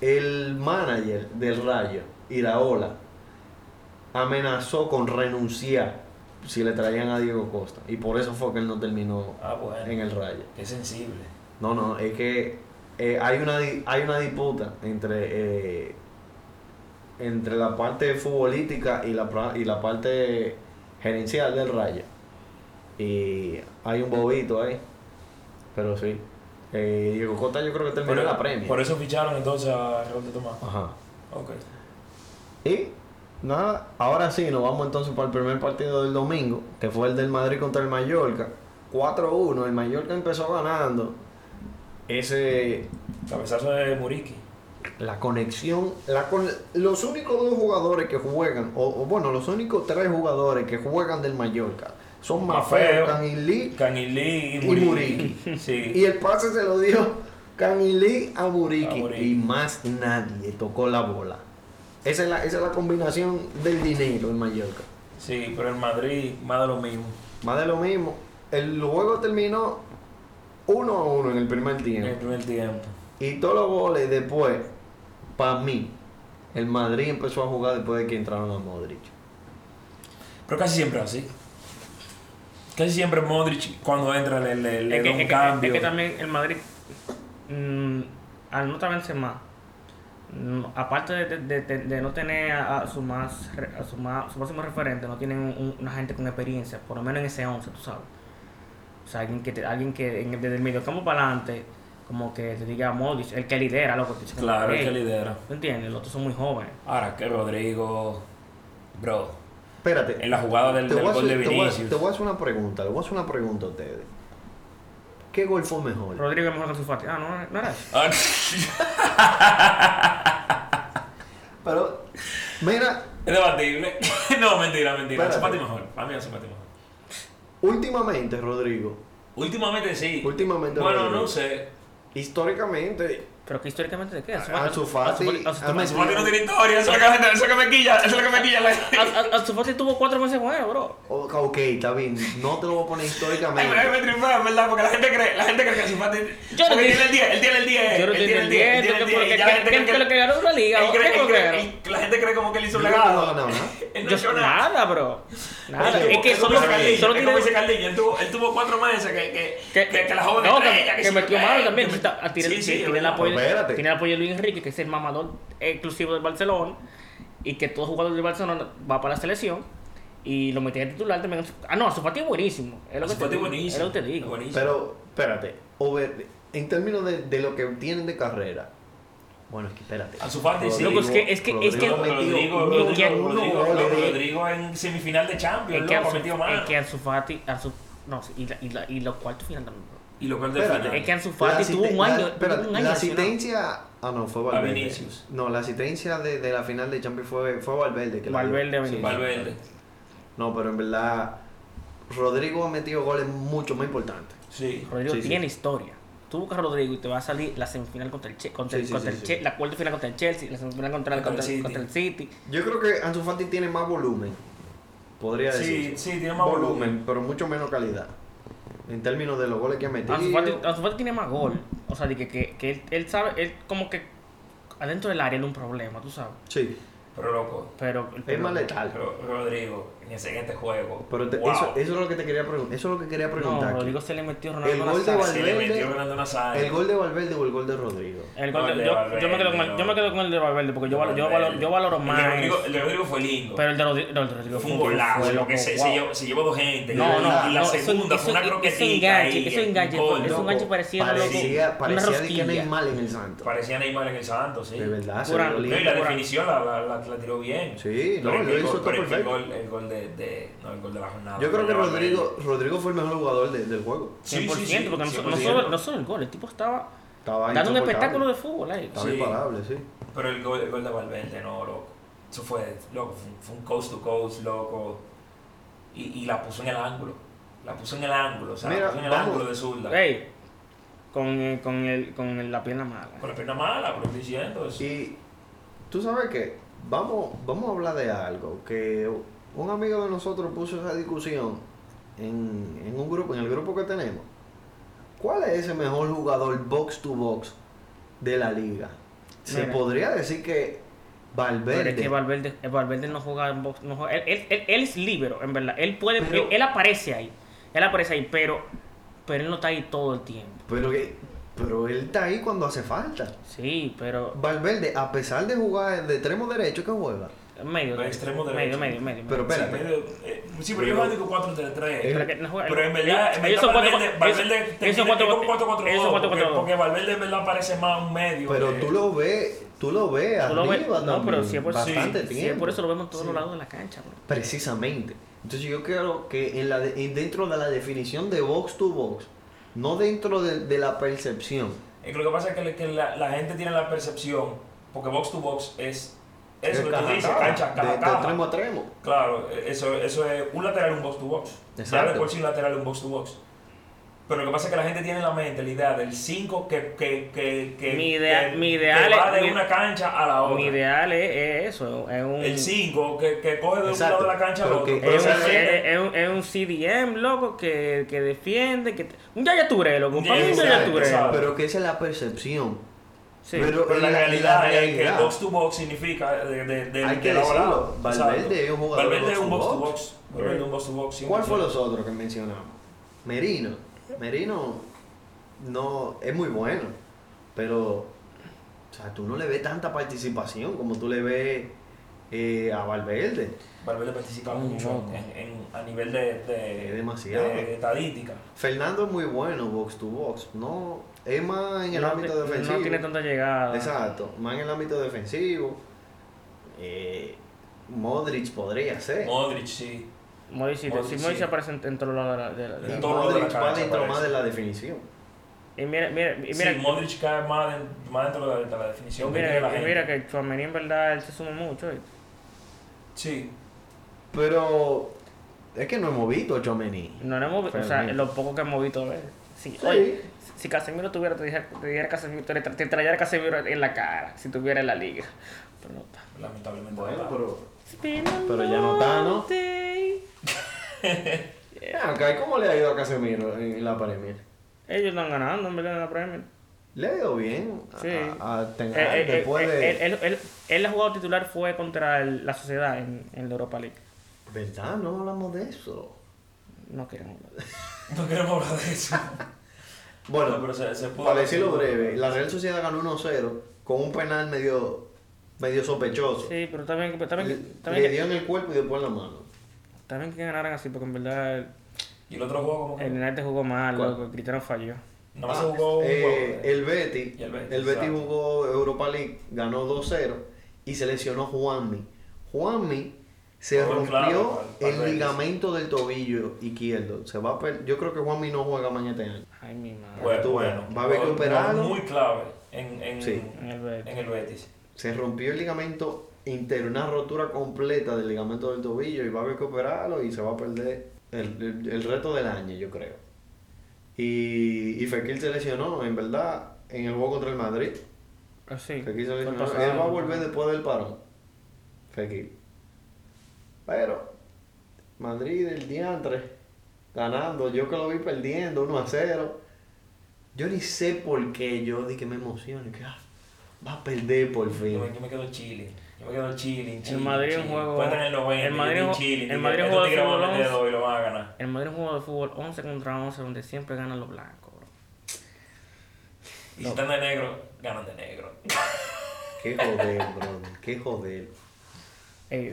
el manager del Rayo, Iraola, amenazó con renunciar si le traían a Diego Costa. Y por eso fue que él no terminó Ah, bueno. en el Rayo. Qué sensible. No, no, es que eh, hay, una, hay una disputa entre, eh, entre la parte futbolística y la, y la parte gerencial del Rayo. Y hay un bobito ahí. Pero sí. Eh, Diego Costa yo creo que terminó Por, la premia. por eso ficharon entonces a Raúl de Tomás. Ajá. Ok. Y nada, ahora sí, nos vamos entonces para el primer partido del domingo, que fue el del Madrid contra el Mallorca. 4-1, el Mallorca empezó ganando. Ese Cabezazo de Muriqui. La conexión, la con- los únicos dos jugadores que juegan, o, o bueno, los únicos tres jugadores que juegan del Mallorca son Mafeo, Mafeo. Canilí Canilí y y Muriqui. Sí. Y el pase se lo dio Canilí a Muriqui. Y más nadie tocó la bola. Esa es la, esa es la combinación del dinero en Mallorca. Sí, pero el Madrid, más de lo mismo. Más de lo mismo. El juego terminó 1 a 1 en el primer En el tiempo. primer tiempo. Y todos los goles después, para mí, el Madrid empezó a jugar después de que entraron a Modric. Pero casi siempre así. Casi siempre Modric cuando entra le, le, le da que, un que- cambio. es que también el Madrid, mm, al no tener más, mm, aparte de, de- de- de no tener a, a su más a su más su máximo referente, no tienen un- una gente con experiencia, por lo menos en ese 11, tú sabes. O sea, alguien que, te- alguien que en- desde el mediocampo para adelante, como que te diga Modric, el que lidera, loco. te dice Claro, el que lidera. ¿tú entiendes? Los otros son muy jóvenes. Ahora que Rodrigo, bro, Espérate. en la jugada del, a gol de hacer, te, voy a- Vinicius. te voy a hacer una pregunta, le voy a hacer una pregunta a ustedes. ¿qué gol fue mejor? Rodrigo es mejor que Ansu Fati. Ah, no, no era eso. Ah, Pero, mira, es debatible. no, mentira, mentira. Espérate. Ansu Fati mejor. Para mí mejor. últimamente, Rodrigo, Últimamente sí. últimamente, Bueno, Rodrigo, no sé. históricamente, Pero que históricamente de qué? Ansu Fati, Ansu- Fati no tiene historia. Eso es lo que, me quilla. Eso es lo que me quilla. Ansu- Ansu Fati tuvo cuatro meses bueno, bro. o- ok, está bien, no te lo voy a poner Ay, históricamente. me, me en verdad, porque la gente cree, la gente cree que Ansu Fati... Yo no tiene el 10, él tiene el 10, Yo no tiene el 10, él entendiendo tiene el que 10, y ya la gente porque cree que lo que ganó una liga. él ¿o cree- qué él lo cree- que él- La gente cree como que él hizo un no legado. nada. No bro. Nada. Es que solo, dice como dice tiene. Carliño, él tuvo, él tuvo cuatro meses que, que, Que, que, que la joven no, estrella, que, metió mano también. Tiene, sí, sí, tiene el ¿verdad? apoyo, Espérate. tiene el apoyo de Luis Enrique, que es el mamador exclusivo del Barcelona. Y que todo jugador del Barcelona va para la selección. Y lo metía de titular también. Ah, no, Ansu Fati es buenísimo. Es lo que te buenísimo. Es lo que te es digo. buenísimo. Pero, espérate, over- en términos de, de lo que tienen de carrera, bueno, es que espérate. Ansu Fati, sí. Loco, es que- es que- es que- Rodrigo Rodrigo, Rodrigo, Rodrigo, Rodrigo en semifinal de Champions, Es que loco, metió más. es que Ansu Fati. Ansu, no, y, la, y, la, y los cuartos final también. Y lo cual Espérate. Es que Ansu Fati tuvo un año. la- un año la asistencia. Ah, no, fue Valverde. Vinicius. No, la asistencia de, de la final de Champions fue, fue Valverde. Que. Valverde a Sí. Vinicius. Valverde. No, pero en verdad, Rodrigo ha metido goles mucho más importantes. Sí. Rodrigo Sí, sí. tiene historia. Tú buscas a Rodrigo y te va a salir la semifinal contra el, che, contra, Sí, el- sí, contra sí, el sí. Che- la cuarta final contra el Chelsea, la semifinal contra, el- Contra contra, el contra el City. Yo creo que Ansu Fati tiene más volumen. Podría Sí, decir. sí, tiene más volumen. pero mucho menos calidad. En términos de los goles que ha metido. Ansu Fati, Ansu Fati tiene más gol. O sea, de que, que, que él, él sabe, él como que adentro del área es un problema, tú sabes. Sí, Pero loco, Pero, es pero- más letal. Ro- Rodrigo, en ese siguiente juego. Pero te- wow. eso, eso es lo que te quería preguntar. Eso es lo que quería No, preguntar. Rodrigo se le metió Ronaldo El gol de Nazario. Se le Valverde- metió Ronaldo Nazario. ¿El gol de Valverde o el gol de Rodrigo? El gol No, de- el de yo, Valverde, yo me quedo con el, no. yo me quedo con el de Valverde porque yo, valoro, yo, valoro, yo valoro El de más. Rodrigo, el de Rodrigo fue lindo. Pero el de Rodrigo, no, el de Rodrigo fue un golazo, fue porque loco, se, wow. se, llevó, se llevó dos gente. No, no, y la no, segunda eso, fue una croquetita. eso enganche, eso enganche, eso enganche parecía. Neymar en el Santo. Parecía Neymar en el Santos, sí. De verdad, No, y la definición la, tiró bien. Sí, no, lo hizo todo perfecto. el gol de, de, no, el gol de la jornada. Yo creo que. Rodrigo, Rodrigo fue el mejor jugador de- del juego. 100%, Sí, sí, sí, porque no, so- no 100%. solo, no solo el gol, el tipo estaba Estaba dando un espectáculo de fútbol ahí. Estaba Sí. imparable, sí. Pero el gol, el gol de Valverde, no, loco. Eso fue, loco, fue, un- fue un coast to coast, loco. Y, y la puso en el ángulo. La puso en el ángulo, o sea, Mira, la puso en el vamos. ángulo de zurda. Ey, con, eh, con, el, con el- la pierna mala. Con la pierna mala, pero estoy diciendo eso. Y tú sabes que vamos, vamos a hablar de algo que un amigo de nosotros puso esa discusión en, en un grupo, en el grupo que tenemos. ¿Cuál es ese mejor jugador box to box de la liga? Se Mira. podría decir que Valverde. Pero es que Valverde, Valverde no juega en box. No juega- él, él, él, él es libero, en verdad. Él puede, Pero- él, él aparece ahí. Él aparece ahí, pero, pero él no está ahí todo el tiempo. pero, que, pero él está ahí cuando hace falta. Sí, pero Valverde, a pesar de jugar de extremo derecho, que juega. Medio. El extremo medio, derecho. medio, medio. Pero Sí, espérate. medio- eh, sí, pero Pero- yo juego con 4 entre 3. Eh, Pero, que no juega- Pero en verdad, en verdad son Valverde, Valverde te- son tiene cuatro- como 4-4-2, ellos son cuatro- porque, Valverde en verdad parece más un medio. Pero tú lo ves, tú lo ves Tú lo ves- arriba no, pero si es por, bastante sí, sí, tiempo. es por eso lo vemos en todos Sí. los lados de la cancha, bro. Precisamente. Entonces yo creo que en la de- en dentro de la definición de box to box, no dentro de, de la percepción. Lo que pasa es que, le- que la, la gente tiene la percepción, porque box to box es eso es que tú dices, cancha, de, caja, de extremo a extremo. Claro, eso, eso es un lateral, un box to box. Ya Exacto. de por sí un lateral, un box to box. Pero lo que pasa es que la gente tiene en la mente la idea del 5 que, que, que, que, Mi idea- que- mi que ideal va es- de mi- una cancha a la otra. Mi ideal es, es eso, es un... El 5 que, que coge de Exacto, un lado de la cancha al otro. que- Es un, es- es un- es un CDM, loco, que, que defiende, que... Un Yaya Touré, loco, Un Yaya. Pero que esa es la percepción. Sí. Pero, Pero la realidad, es que el box to box significa de, de, de, Hay que decirlo, Valverde es un jugador Valverde es un box to box. Valverde es un box to box. ¿Cuál fue 100%. los otros que mencionamos? Merino. Merino no es muy bueno, pero o sea, tú no le ves tanta participación como tú le ves eh, a Valverde. Valverde participa mucho en, en- a nivel de, de, Es demasiado. de estadística. Fernando es muy bueno box to box, no es más en el no, ámbito defensivo. No tiene tanta llegada. Exacto, más en el ámbito defensivo. Eh, Modric podría ser. Modric, sí. Modric, sí, Modric, sí, Modric sí. aparece en, en todos lados de la... de la- de la- la Modric va dentro más de la definición. Y mira, mira, y mira, sí, Modric cae más, más dentro de, de la definición y que tiene la mira, y gente. mira que Chouameni en verdad él se suma mucho. ¿eh? Sí. Pero es que no hemos visto a. No lo hemos visto, o sea, lo poco que hemos visto ver. Sí. Oye, si Casemiro tuviera, te dijera, te dijera Casemiro, te, te trayera Casemiro en la cara, si tuviera en la liga. Pero no está. Lamentablemente. Bueno, no. pero. Pero ya no está, ¿no? Acá, ¿cómo le ha ido a Casemiro en la Premier? Ellos están ganando en verdad en la Premier. Le ha ido bien. a- Sí. A, a Ten Hag Eh, eh, después eh, de. él, él, él, él, ha jugado titular fue contra el- la sociedad en, en la Europa League. ¿Verdad? No hablamos de eso. No queremos hablar. No queremos hablar de eso. Bueno, No, pero se, se pudo- para decirlo breve, la Real Sociedad ganó 1-0 con un penal medio, medio sospechoso. Sí, pero también, también, le, también, le dio en el cuerpo y después en la mano. también que ganaran así, porque en verdad el, Y el otro juego, que. el United jugó mal, loco, Cristiano falló. Nada más Ah, se jugó un eh, juego. el Betty, Y el Betis, el Betis exacto. jugó Europa League, ganó 2-0 y se lesionó Juanmi. Juanmi se Oh, rompió claro, para- para el ligamento del tobillo izquierdo. Se va a per- Yo creo que Juanmi no juega mañana este año. Ay, mi madre. Bueno, tú bueno. ves, va a haber que operarlo. Muy clave en, en, Sí. En el Betis. en el Betis. Se rompió el ligamento interno, una rotura completa del ligamento del tobillo y va a haber que operarlo y se va a perder el, el- el resto del año, yo creo. Y, y Fekir se lesionó, en verdad, en el juego contra el Madrid. Así. Fekir se lesionó. Él va a volver después del parón. Fekir. Pero, Madrid, el diantre, ganando. Yo que lo vi perdiendo 1 a 0. Yo ni sé por qué yo di que me emociono. Que, ah, va a perder por fin. Yo, me- yo me quedo chilling. Yo me quedo chilling, chilling. El Madrid es un juego- Puede tener el 90, el Madrid chilling. el Madrid es un estos juego de fútbol meter dos y lo van a ganar. El Madrid es un juego de fútbol 11 contra 11 donde siempre ganan los blancos, bro. Y si están de negro, ganan de negro. Qué joder, brother. Qué joder.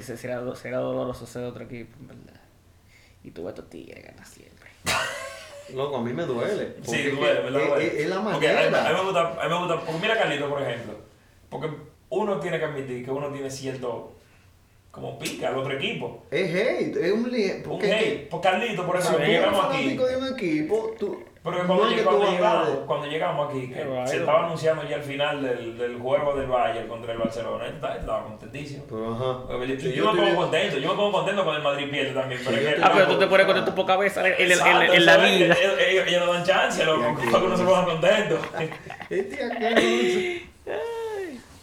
Se- será, será doloroso ser otro equipo, en verdad. Y tú ves a estos tigres ganar siempre. Loco, a mí me duele. Sí, duele, ¿verdad? es- Duele. es- es la Porque a mí, a mí manera. me gusta, a mí me gusta, porque mira Carlito, por ejemplo. Porque uno tiene que admitir que uno tiene cierto, como pica al otro equipo. Es hate, es un. Un Porque hate. Por Carlito, por si ejemplo, tú eres fanático de un equipo, tú. Porque no cuando, lleg- llegamos, cuando llegamos aquí, que se ¿no? estaba anunciando ya el final del, del juego del Bayern contra el Barcelona, él estaba, estaba contentísimo. Pero ajá. Yo, me pongo contento, yo me pongo contento cuando el Madrid pierde también. Pero es que- Ah, pero tú te loco. pones con tu poca cabeza en, en, en- Exacto, en la vida. Ellos, ellos- ellos no dan chance, para que uno se ponga contento. Este aquí,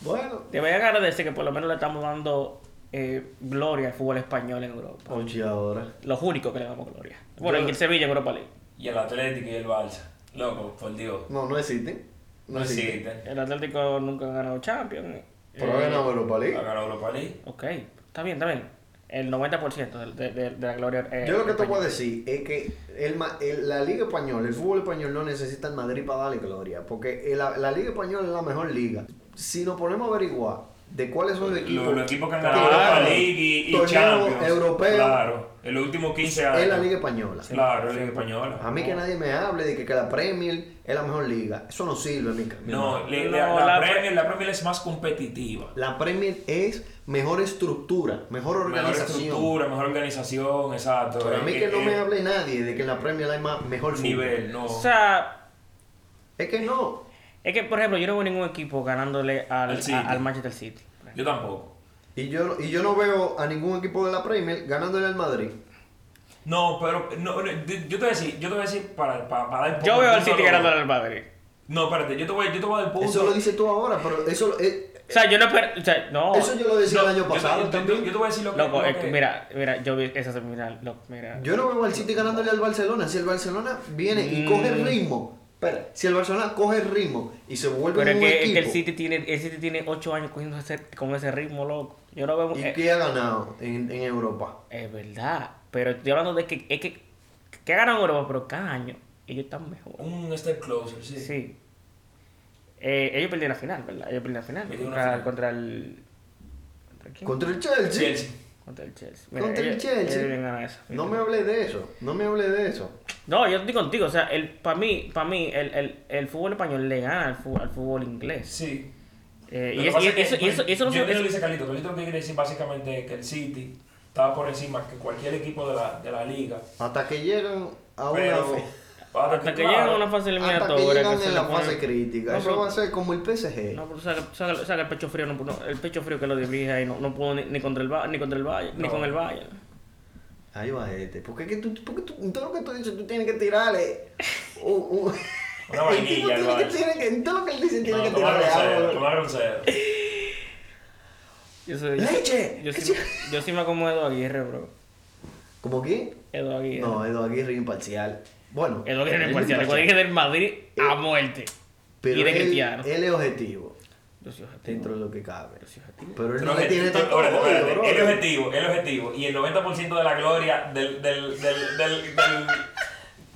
Bueno. Te voy a agradecer que por lo menos le estamos dando eh, gloria al fútbol español en Europa. Oye, ahora. Los únicos que le damos gloria. Bueno, Yo- en el Sevilla en Europa League. Y el Atlético y el Barça. Loco, por Dios. No, no existen. No existe. El Atlético nunca ha ganado Champions. Pero ha Eh, ganado Europa League. Ha ganado Europa League. Ok, está bien, está bien. El 90% de, de, de la gloria. eh, Yo lo que te española. puedo decir es que el, ma- el- la Liga Española, el fútbol español no necesita el Madrid para darle gloria, porque el- la, la Liga Española es la mejor liga. Si nos ponemos a averiguar de cuáles son los equipos, Los, los equipos que han ganado Europa League y, y Champions. europeos, Claro. En los últimos 15 años. es la Liga Española. Claro, es la Liga Española. A mí que nadie me hable de que, que la Premier es la mejor liga. Eso no sirve, mi, mi No, la, la la- Premier, la Premier es más competitiva. La Premier es mejor estructura, mejor Mejor organización. estructura, mejor organización, exacto. Pero a mí Eh, que no eh, me hable nadie de que en la Premier hay más, mejor fútbol. Nivel, no. O sea, Es que no. Es que, por ejemplo, yo no veo ningún equipo ganándole al, Al City. a- al Manchester City. Yo tampoco. Y yo, y yo no veo a ningún equipo de la Premier ganándole al Madrid. No, pero no, no, yo te voy a decir, yo te voy a decir para, para, para dar Yo veo al City ganándole al Madrid. No, espérate, yo te voy, yo te voy a dar punto. Eso lo dices tú ahora, pero eso, eh, O sea, yo no espero. O sea, no. eso yo lo decía No, el año yo te- pasado yo, te- también. yo te voy a decir lo que. Loco, lo es que, que- mira, mira, yo vi esa semifinal. Loco, mira. Yo no veo al City ganándole al Barcelona. Si el Barcelona viene y Mm. coge el ritmo, espera, si el Barcelona coge el ritmo y se vuelve Pero es un que, es equipo, que el City tiene, el City tiene 8 años cogiendo ese, con ese ritmo, loco. Yo no veo. ¿y eh, qué ha ganado en, en Europa? Es verdad. Pero estoy hablando de que es que, que ganan Europa, pero cada año ellos están mejor. Un step closer, sí. Sí. Eh, ellos perdieron la final, ¿verdad? Ellos perdieron la final. Contra, final. contra el. ¿Contra quién? Contra el Chelsea. Chelsea. Contra el Chelsea. Contra el Chelsea. ellos eso. No me hablé de eso. No me hablé de eso. No, yo estoy contigo. O sea, el, para mí, para mí el, el, el fútbol español le gana al fútbol, al fútbol inglés. Sí. Eh, y, que es- y es que, eso, y eso, y eso no yo entiendo lo que dice Carlito. Carlito lo que quiere decir básicamente es que el City estaba por encima que cualquier equipo de la, de la liga. Hasta que llegan a una Pero, Hasta que llegan a una fase Hasta que eliminatoria. llegan que en la fase crítica. No, Eso pero- va a ser como el PSG. No, pero saca, saca, saca el pecho frío, no, no, el pecho frío que lo dirige ahí no, no pudo ni, ni contra el ni contra el Valle, ni con el Valle. Ahí va este. Porque que tú, porque tú, en todo lo que tú dices, tú tienes que tirarle. un- un- Una vainilla, que, tiene que, en todo lo que él dice, tiene que tirarle algo. tomar un cero. Yo soy, ¡Leche! yo, sí, yo sí me acomodo Aguirre, bro. ¿Cómo quién? Edo Aguirre. No, Edo Aguirre imparcial. Bueno, Edo Aguirre él en es imparcial. Edo Aguirre del Madrid a muerte. Pero y de él, Cristiano. él es objetivo Yo soy objetivo. dentro de lo que cabe. Yo soy objetivo. Pero él no le que- tiene tanto odio, bro. El objetivo, el objetivo. Y el 90% de la gloria del, del, del, del,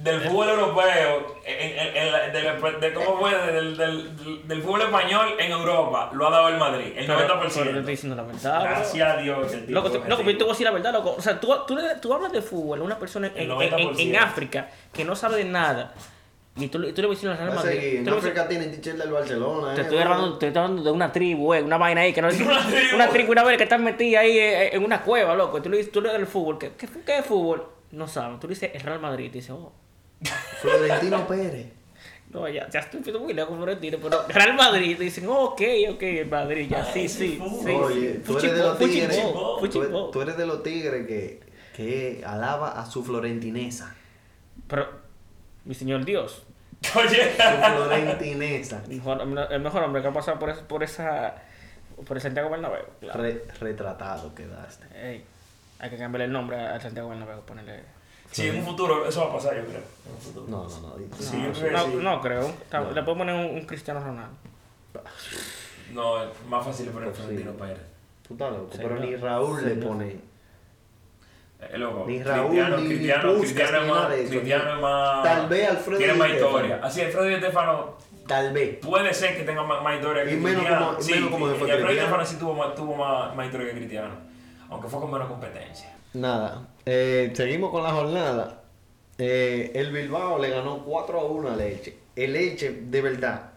del, del fútbol europeo, en, en- en la- del- de, ¿cómo fue? Del, del, del, del fútbol español en Europa, lo ha dado el Madrid. El Pero, 90%. pero te estoy diciendo la verdad. Gracias a Dios. El tipo Loco, loco, pero yo te voy a decir la verdad, loco. O sea, tú, tú, le- tú hablas de fútbol a una persona en, El en, en- en 90%. África que no sabe de nada y tú, le- tú le vas a decir al Real Madrid. En tú África tienen teacher del Barcelona. Te eh, estoy hablando, te estoy hablando de una tribu, eh, una vaina ahí, que no Una tribu. una tribu, una vez que están metida ahí eh, en una cueva, loco. Y tú le dices, tú le das el fútbol, ¿qué, qué, qué es fútbol? No saben. Tú le dices el Real Madrid, y te dice, oh, Florentino Pérez. no, ya, ya estoy muy lejos, Florentino, pero Real Madrid, dicen, oh, ok, ok, el Madrid, ya, sí, sí. Oye, tú eres de los tigres. Tú, eres de los tigres que, que alaba a su florentinesa. Pero, mi señor Dios, Oye. Su florentinesa. el mejor, el mejor hombre que ha pasado por, esa- por esa, por el Santiago Bernabéu. claro. Re- retratado quedaste. Ey, hay que cambiarle el nombre al Santiago Bernabéu, ponerle... Sí, en un futuro eso va a pasar, yo creo. En un futuro. No, no, no. Sí, no, yo creo que no, sí. no creo. No. Le puedo poner un, un Cristiano Ronaldo. No, es más fácil poner Pues. Florentino Pérez. Estás loco. Sí, pero no. ni Raúl le pone. Eh, loco, Ni Raúl, Cristiano, ni- ni Cristiano, Cristiano ni más, eso. Cristiano es más, Tal vez Alfredo tiene más historia. Así, Alfredo Di Stefano Tal vez. puede ser que tenga más, más historia que Y menos Cristiano. como- y sí, menos como y fue Alfredo Di Cristiano. Stefano sí tuvo más, tuvo más, más historia que Cristiano, aunque fue con menos competencia. Nada. Eh, seguimos con la jornada. Eh, el Bilbao le ganó 4 a 1 a Leche. El Leche, de verdad.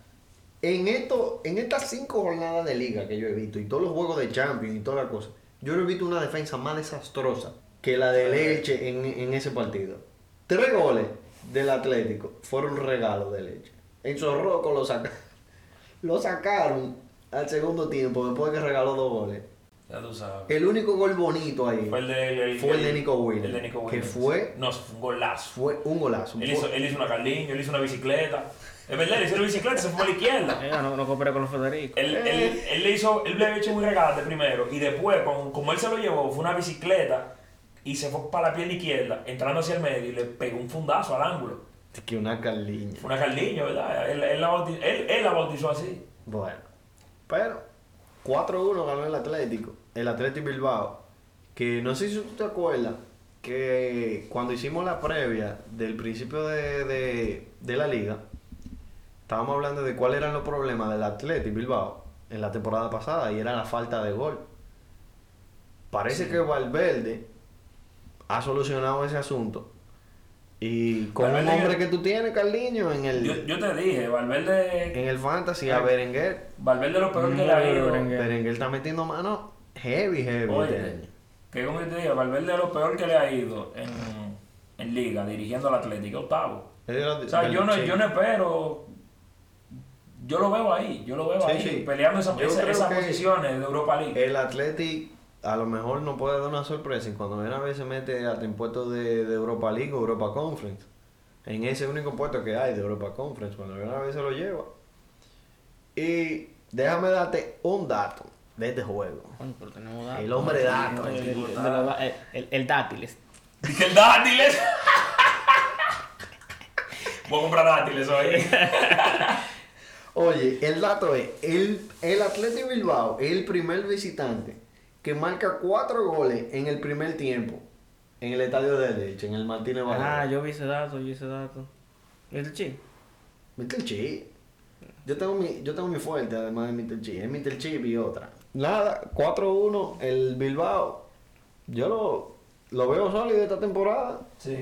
En, esto, en estas 5 jornadas de liga que yo he visto y todos los juegos de Champions y todas las cosas, yo no he visto una defensa más desastrosa que la de Leche en, en ese partido. Tres goles del Atlético fueron regalos de Leche. En Zorroco lo, lo sacaron al segundo tiempo después de que regaló dos goles. Ya tú sabes. El único gol bonito ahí Fue el de, el, fue el de Nico Williams, El de Nico que Williams. fue- No, fue un golazo. fue un golazo. Él hizo, él hizo una Carliño, él hizo una bicicleta. Es verdad, él hizo una bicicleta y se fue a la izquierda. Eh, no, no cooperé con los Federico. Él, él, él le hizo, él le había hecho un regate primero y después, con- como él se lo llevó, fue una bicicleta y se fue para la pierna izquierda, entrando hacia el medio y le pegó un fundazo al ángulo. que una Carliña. Fue una Carliño, ¿verdad? Él, él, la, bauti- él, él la bautizó así. Bueno, pero 4-1 ganó el Atlético, el Atlético Bilbao, que no sé si tú te acuerdas que cuando hicimos la previa del principio de, de- de la liga, estábamos hablando de cuáles eran los problemas del Atlético Bilbao en la temporada pasada y era la falta de gol. Parece Sí. que Valverde ha solucionado ese asunto. Y con un Valverde- hombre que tú tienes, Carliño, en el, Yo, yo te dije, Valverde, en el Fantasy, a Berenguer, Valverde lo peor que le ha ido. Berenguer. Berenguer está metiendo mano heavy, heavy. Oye, que como te dije, Valverde lo peor que le ha ido en, en liga, dirigiendo al Atlético, octavo. Es O sea, yo no, yo no espero. Yo lo veo ahí, yo lo veo Sí, ahí, sí. peleando esa- esa- esas posiciones de Europa League. El Athletic a lo mejor no puede dar una sorpresa y cuando viene a ver se mete hasta en puestos de, de Europa League o Europa Conference. En ese único puesto que hay de Europa Conference, cuando viene a ver se lo lleva. Y déjame darte un dato de este juego. Coño, pero tenemos datos. El hombre dato. El, el el, el, el- el dátiles. El dátiles. Voy a comprar dátiles hoy. Oye, el dato es, el, el Athletic Bilbao es el primer visitante que marca cuatro goles en el primer tiempo en el estadio de Leche, en el Martínez Ah, Valero. yo vi ese dato, yo vi ese dato. ¿Viste el chi? Mr. Chip. Yo tengo mi, yo tengo mi fuerte además de Mr. Chip. Es Mr. Chip y otra. Nada, 4-1 el Bilbao. Yo lo, lo veo sólido esta temporada. Sí.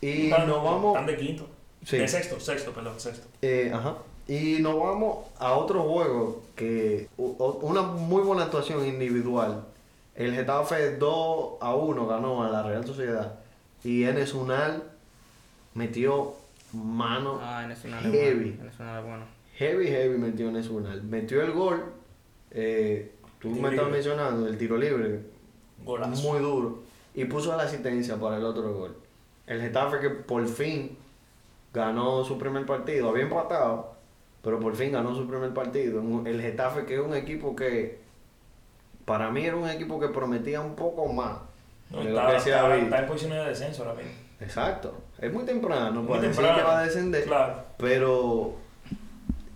Y Están- nos vamos. Están de quinto. Sí. De sexto, sexto, perdón, sexto. Eh, ajá. Y nos vamos a otro juego que u- o- una muy buena actuación individual. El Getafe 2 a 1 ganó a la Real Sociedad y Enes Unal metió mano Ah, en es heavy. bueno. En es bueno. Heavy, heavy metió en Nacional. Metió el gol. Eh, tú Tiro me estás libre. mencionando el tiro libre. Golazo. Muy duro. Y puso la asistencia para el otro gol. El Getafe que por fin ganó su primer partido. Había empatado, pero por fin ganó su primer partido. El Getafe que es un equipo que para mí era un equipo que prometía un poco más No, de lo está, que se ha está- visto. está en posiciones de descenso ahora mismo. Exacto. Es muy temprano Muy para decir temprano. que va a descender. Claro. Pero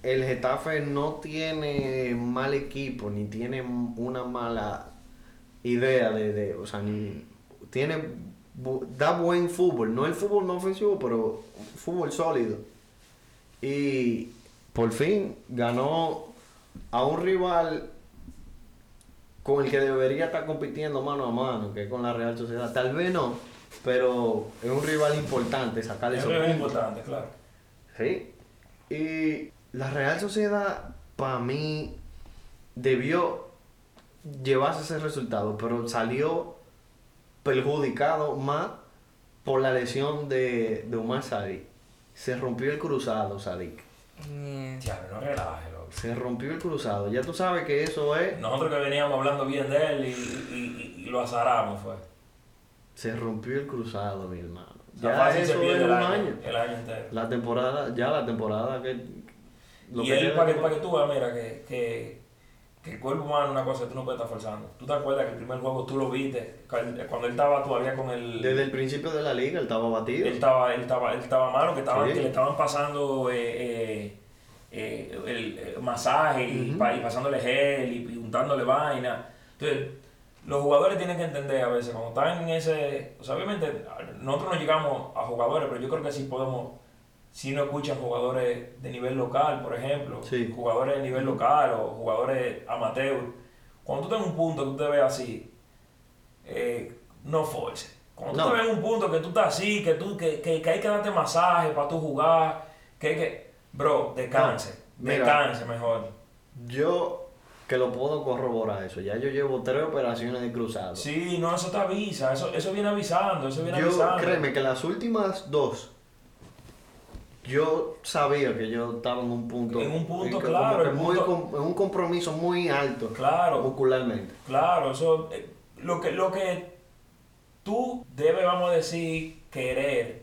el Getafe no tiene mal equipo, ni tiene una mala idea de, de- o sea, ni tiene da buen fútbol, no el fútbol no ofensivo, pero fútbol sólido. Y por fin ganó a un rival con el que debería estar compitiendo mano a mano, que es con la Real Sociedad. Tal vez no, pero es un rival importante sacarle Eso esos es puntos. importante, claro. Sí. Y la Real Sociedad, para mí, debió llevarse ese resultado, pero salió perjudicado más por la lesión de, de Omar Sadik. Se rompió el cruzado, Sadik. Diablo, no relaje, loco. Se rompió el cruzado. Ya tú sabes que eso es. Nosotros que veníamos hablando bien de él y, y- y- y lo azaramos fue. Se rompió el cruzado, mi hermano. Ya eso es el un año, año. el año entero. La temporada, ya la temporada que. Lo y que él, para que, para que tú veas, mira, que, que, que el cuerpo humano es una cosa que tú no puedes estar forzando. ¿Tú te acuerdas que el primer juego tú lo viste? Cuando él estaba todavía con el... Desde el principio de la liga él estaba batido. Él estaba, él estaba, él estaba malo, que, estaban, Sí. que le estaban pasando eh, eh, eh, el, masaje y, pa- y pasándole gel y, y untándole vaina. Entonces, los jugadores tienen que entender a veces, cuando están en ese... O sea, obviamente, nosotros no llegamos a jugadores, pero yo creo que sí podemos... Si no escuchan jugadores de nivel local, por ejemplo, Sí. jugadores de nivel local o jugadores amateur, cuando tú estás en un punto que tú te ves así, eh, no force. Cuando tú te ves en un punto que tú estás así, que, tú, que, que, que hay que darte masaje para tú jugar, que, que bro, descanse, No, mira. descanse mejor. Yo que lo puedo corroborar eso. Ya yo llevo tres operaciones de cruzado. Sí, no, eso te avisa, eso, eso viene avisando, eso viene yo avisando. créeme que las últimas dos yo sabía que yo estaba en un punto En un punto, que claro, que muy punto- en un compromiso muy alto Claro, muscularmente. claro, eso, eh, lo que, lo que tú debes, vamos a decir, querer,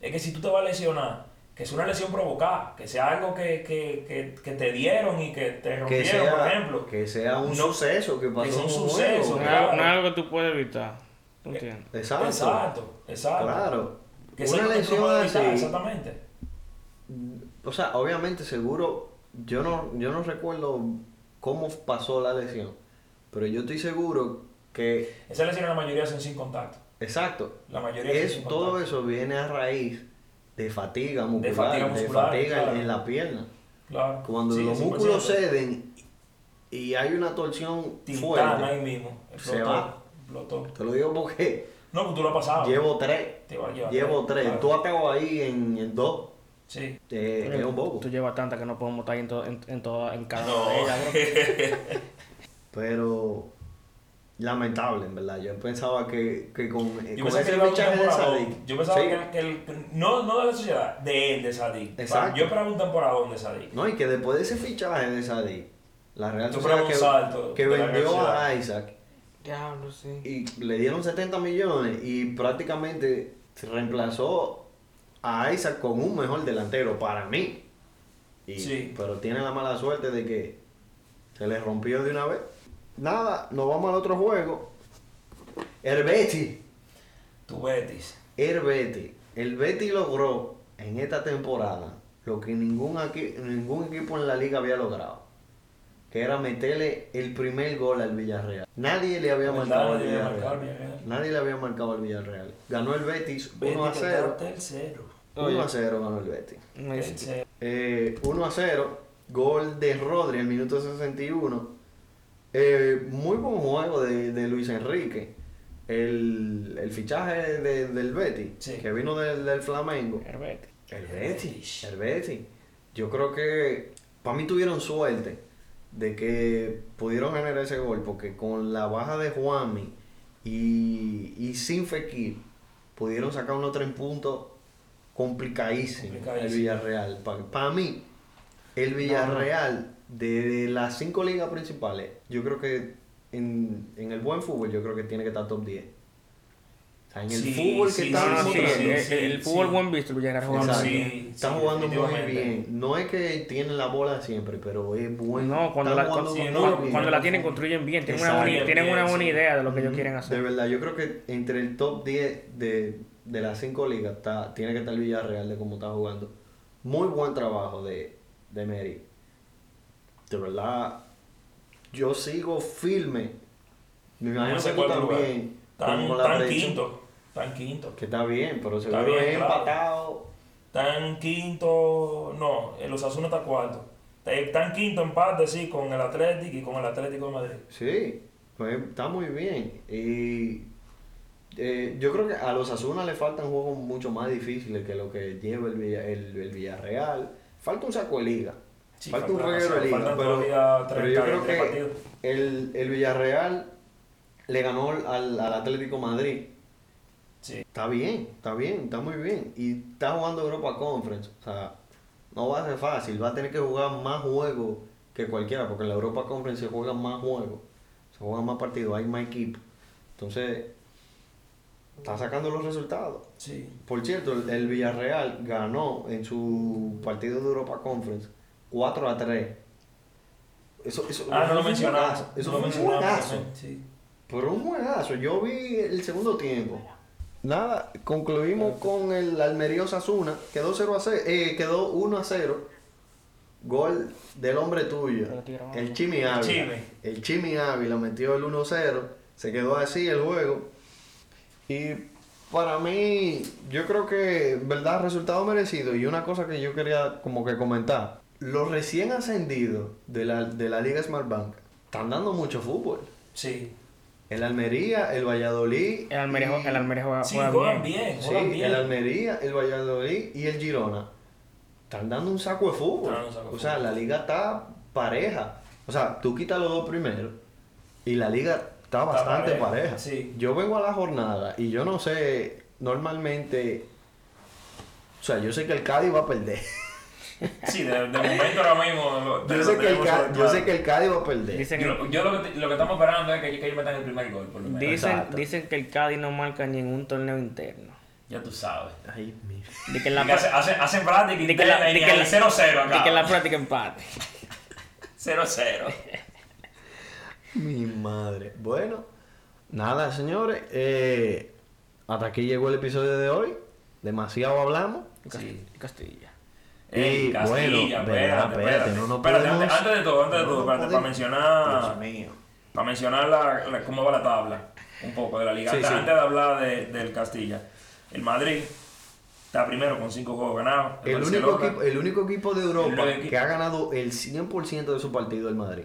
es que si tú te vas a lesionar, que sea una lesión provocada, que sea algo que, que, que, que te dieron y que te Que rompieron, por ejemplo. que sea un No, suceso que pasó sea un suceso, juego. No es Claro. algo- no es algo que tú puedes evitar. ¿Tú entiendes? Exacto. Exacto, exacto. Claro. Que sea una que lesión evitar, así. Exactamente. O sea, obviamente seguro, yo no, yo no recuerdo cómo pasó la lesión, pero yo estoy seguro que, Esas lesiones la mayoría son sin contacto. exacto, La mayoría es, sin todo eso viene a raíz de fatiga muscular, de fatiga muscular, en- claro. en la pierna. Claro. Cuando Sí, los 100%. músculos ceden y hay una torsión Tintán fuerte, ahí mismo. Se Explotó. va. Explotó. te lo digo porque No, pues tú lo has pasado. llevo tres, Te va a llevar llevo tres, claro. tú acabo ahí en, en dos, Sí. eh, es un bobo. Tú llevas tantas que no podemos estar en, to- en, en, toda- en cada No. una de ellas, bro. Pero lamentable, en verdad. Yo pensaba que, que con, eh, Yo con pensaba que ese fichaje de. Sadik. Yo pensaba sí, que, que el, que- no, no de la sociedad, de él, de Sadik. Exacto. Yo esperaba un temporadón de Sadik. No, y que después de ese fichaje de Sadik, la Real Sociedad salto que, que vendió a Isaac Diablo, sí. y le dieron 70 millones y prácticamente reemplazó a Isaac con un mejor delantero para mí. Y, Sí. Pero tiene la mala suerte de que se le rompió de una vez. Nada, nos vamos al otro juego. El Betis. Tu Betis. El Betis. El Betis logró en esta temporada lo que ningún, aquí, ningún equipo en la liga había logrado. Que era meterle el primer gol al Villarreal. Nadie le había marcado al Nadie le había marcado al Villarreal. Villarreal. Nadie le había marcado al Villarreal. Ganó el Betis 1 Betis a que 0. está tercero. 1 a 0 ganó el Betis. Me dice- Tercero. Eh, 1 a 0. Gol de Rodri al minuto 61. Eh, muy buen juego de, de Luis Enrique. El, el fichaje de- del Betis, Sí. que vino del, del Flamengo. El Betis. El. Betis. El Betis. Yo creo que para mí tuvieron suerte de que pudieron generar ese gol, porque con la baja de Juanmi y, y sin Fekir, pudieron sacar unos tres puntos complicadísimo, Complicadísimo. el Villarreal. Para mí, el Villarreal de las cinco ligas principales, yo creo que en, en el buen fútbol, yo creo que tiene que estar top 10. O sea, en el Sí, fútbol que sí, está sí, el, el sí. fútbol buen visto, el Villarreal Sí, bien. Está sí, jugando muy bien. No es que tienen la bola siempre, pero es bueno. No, cuando la, jugando cuando, sí, muy no, cuando- la tienen, construyen bien. Tienen una buena, tienen una buena sí. idea de lo que ellos quieren De hacer. verdad, yo creo que entre el top 10 de, de las 5 ligas está, tiene que estar el Villarreal de cómo está jugando. Muy buen trabajo de, de Mary. De verdad, yo sigo firme. Me imagino que tú también. Están predicción, quinto. Están quinto. Que está bien, pero Está seguro bien, es claro. empatado. Están quinto. No, el Osasuna está cuarto. Están quinto empate, sí, con el Atlético y con el Atlético de Madrid. Sí, pues está muy bien. Y eh, yo creo que a los Asuna le faltan juegos mucho más difíciles que lo que lleva el, Villa- el, el Villarreal. Falta un saco de liga. Sí, falta un reguero de liga. Pero, todavía pero 30, yo creo 30 que el, el Villarreal le ganó al, al Atlético Madrid. Sí. Está bien, está bien, está muy bien. Y está jugando Europa Conference. O sea, no va a ser fácil. Va a tener que jugar más juegos que cualquiera, porque en la Europa Conference se juegan más juegos. Se juegan más partidos, hay más equipos. Entonces, está sacando los resultados. Sí. Por cierto, el, el Villarreal ganó en su partido de Europa Conference 4 a 3. Eso, eso, Ah, no lo juegazo. Eso no fue lo un también, Sí. Pero un juegazo. Yo vi el segundo tiempo. Nada, concluimos con el Almería Osasuna. Quedó 0 a 0, eh, quedó 1 a 0. Gol del hombre tuyo. El Chimi Ávila. El Chimi Ávila metió el 1 0. Se quedó así el juego. Y para mí, yo creo que, verdad, resultado merecido. Y una cosa que yo quería como que comentar. Los recién ascendidos de la, de la Liga Smart Bank están dando mucho fútbol. Sí. El Almería, el Valladolid. El Almería, y- el Almería juega, Sí, juega juegan bien. bien, Sí, juegan bien. el Almería, el Valladolid y el Girona. Están dando un saco de fútbol. Están dando un saco de o sea, fútbol. la liga está pareja. O sea, tú quitas los dos primeros y la liga está bastante pareja, pareja. sí. Yo vengo a la jornada y yo no sé, normalmente. O sea, yo sé que el Cádiz va a perder. Sí, de, de momento ahora mismo. lo- Yo sé, que el sobre yo sé que el Cádiz va a perder. Dicen, Yo, yo lo, que, lo que estamos esperando es que, que ellos metan el primer gol, por lo menos. dicen, dicen que el Cádiz no marca ni en un torneo interno. Ya tú sabes. Ay, mira. De que en la, que hacen, hacen, hacen práctica de que la- y de que el la- 0-0 acá. de que en la práctica empate. 0-0. Mi madre. Bueno, nada, señores. eh, hasta aquí llegó el episodio de hoy. Demasiado hablamos. Sí. Castilla. Y, Castilla, bueno, espérate, verdad, espérate. espérate, no nos Espérate, podemos- antes, antes de todo, antes de no todo, espérate, para mencionar, Dios mío. para mencionar la, la- cómo va la tabla, un poco de la liga. Sí, antes, sí. antes de hablar de- del Castilla, el Madrid está primero con 5 juegos ganados. El único, equipo, el único equipo de Europa que ha ganado el 100% de su partido el Madrid.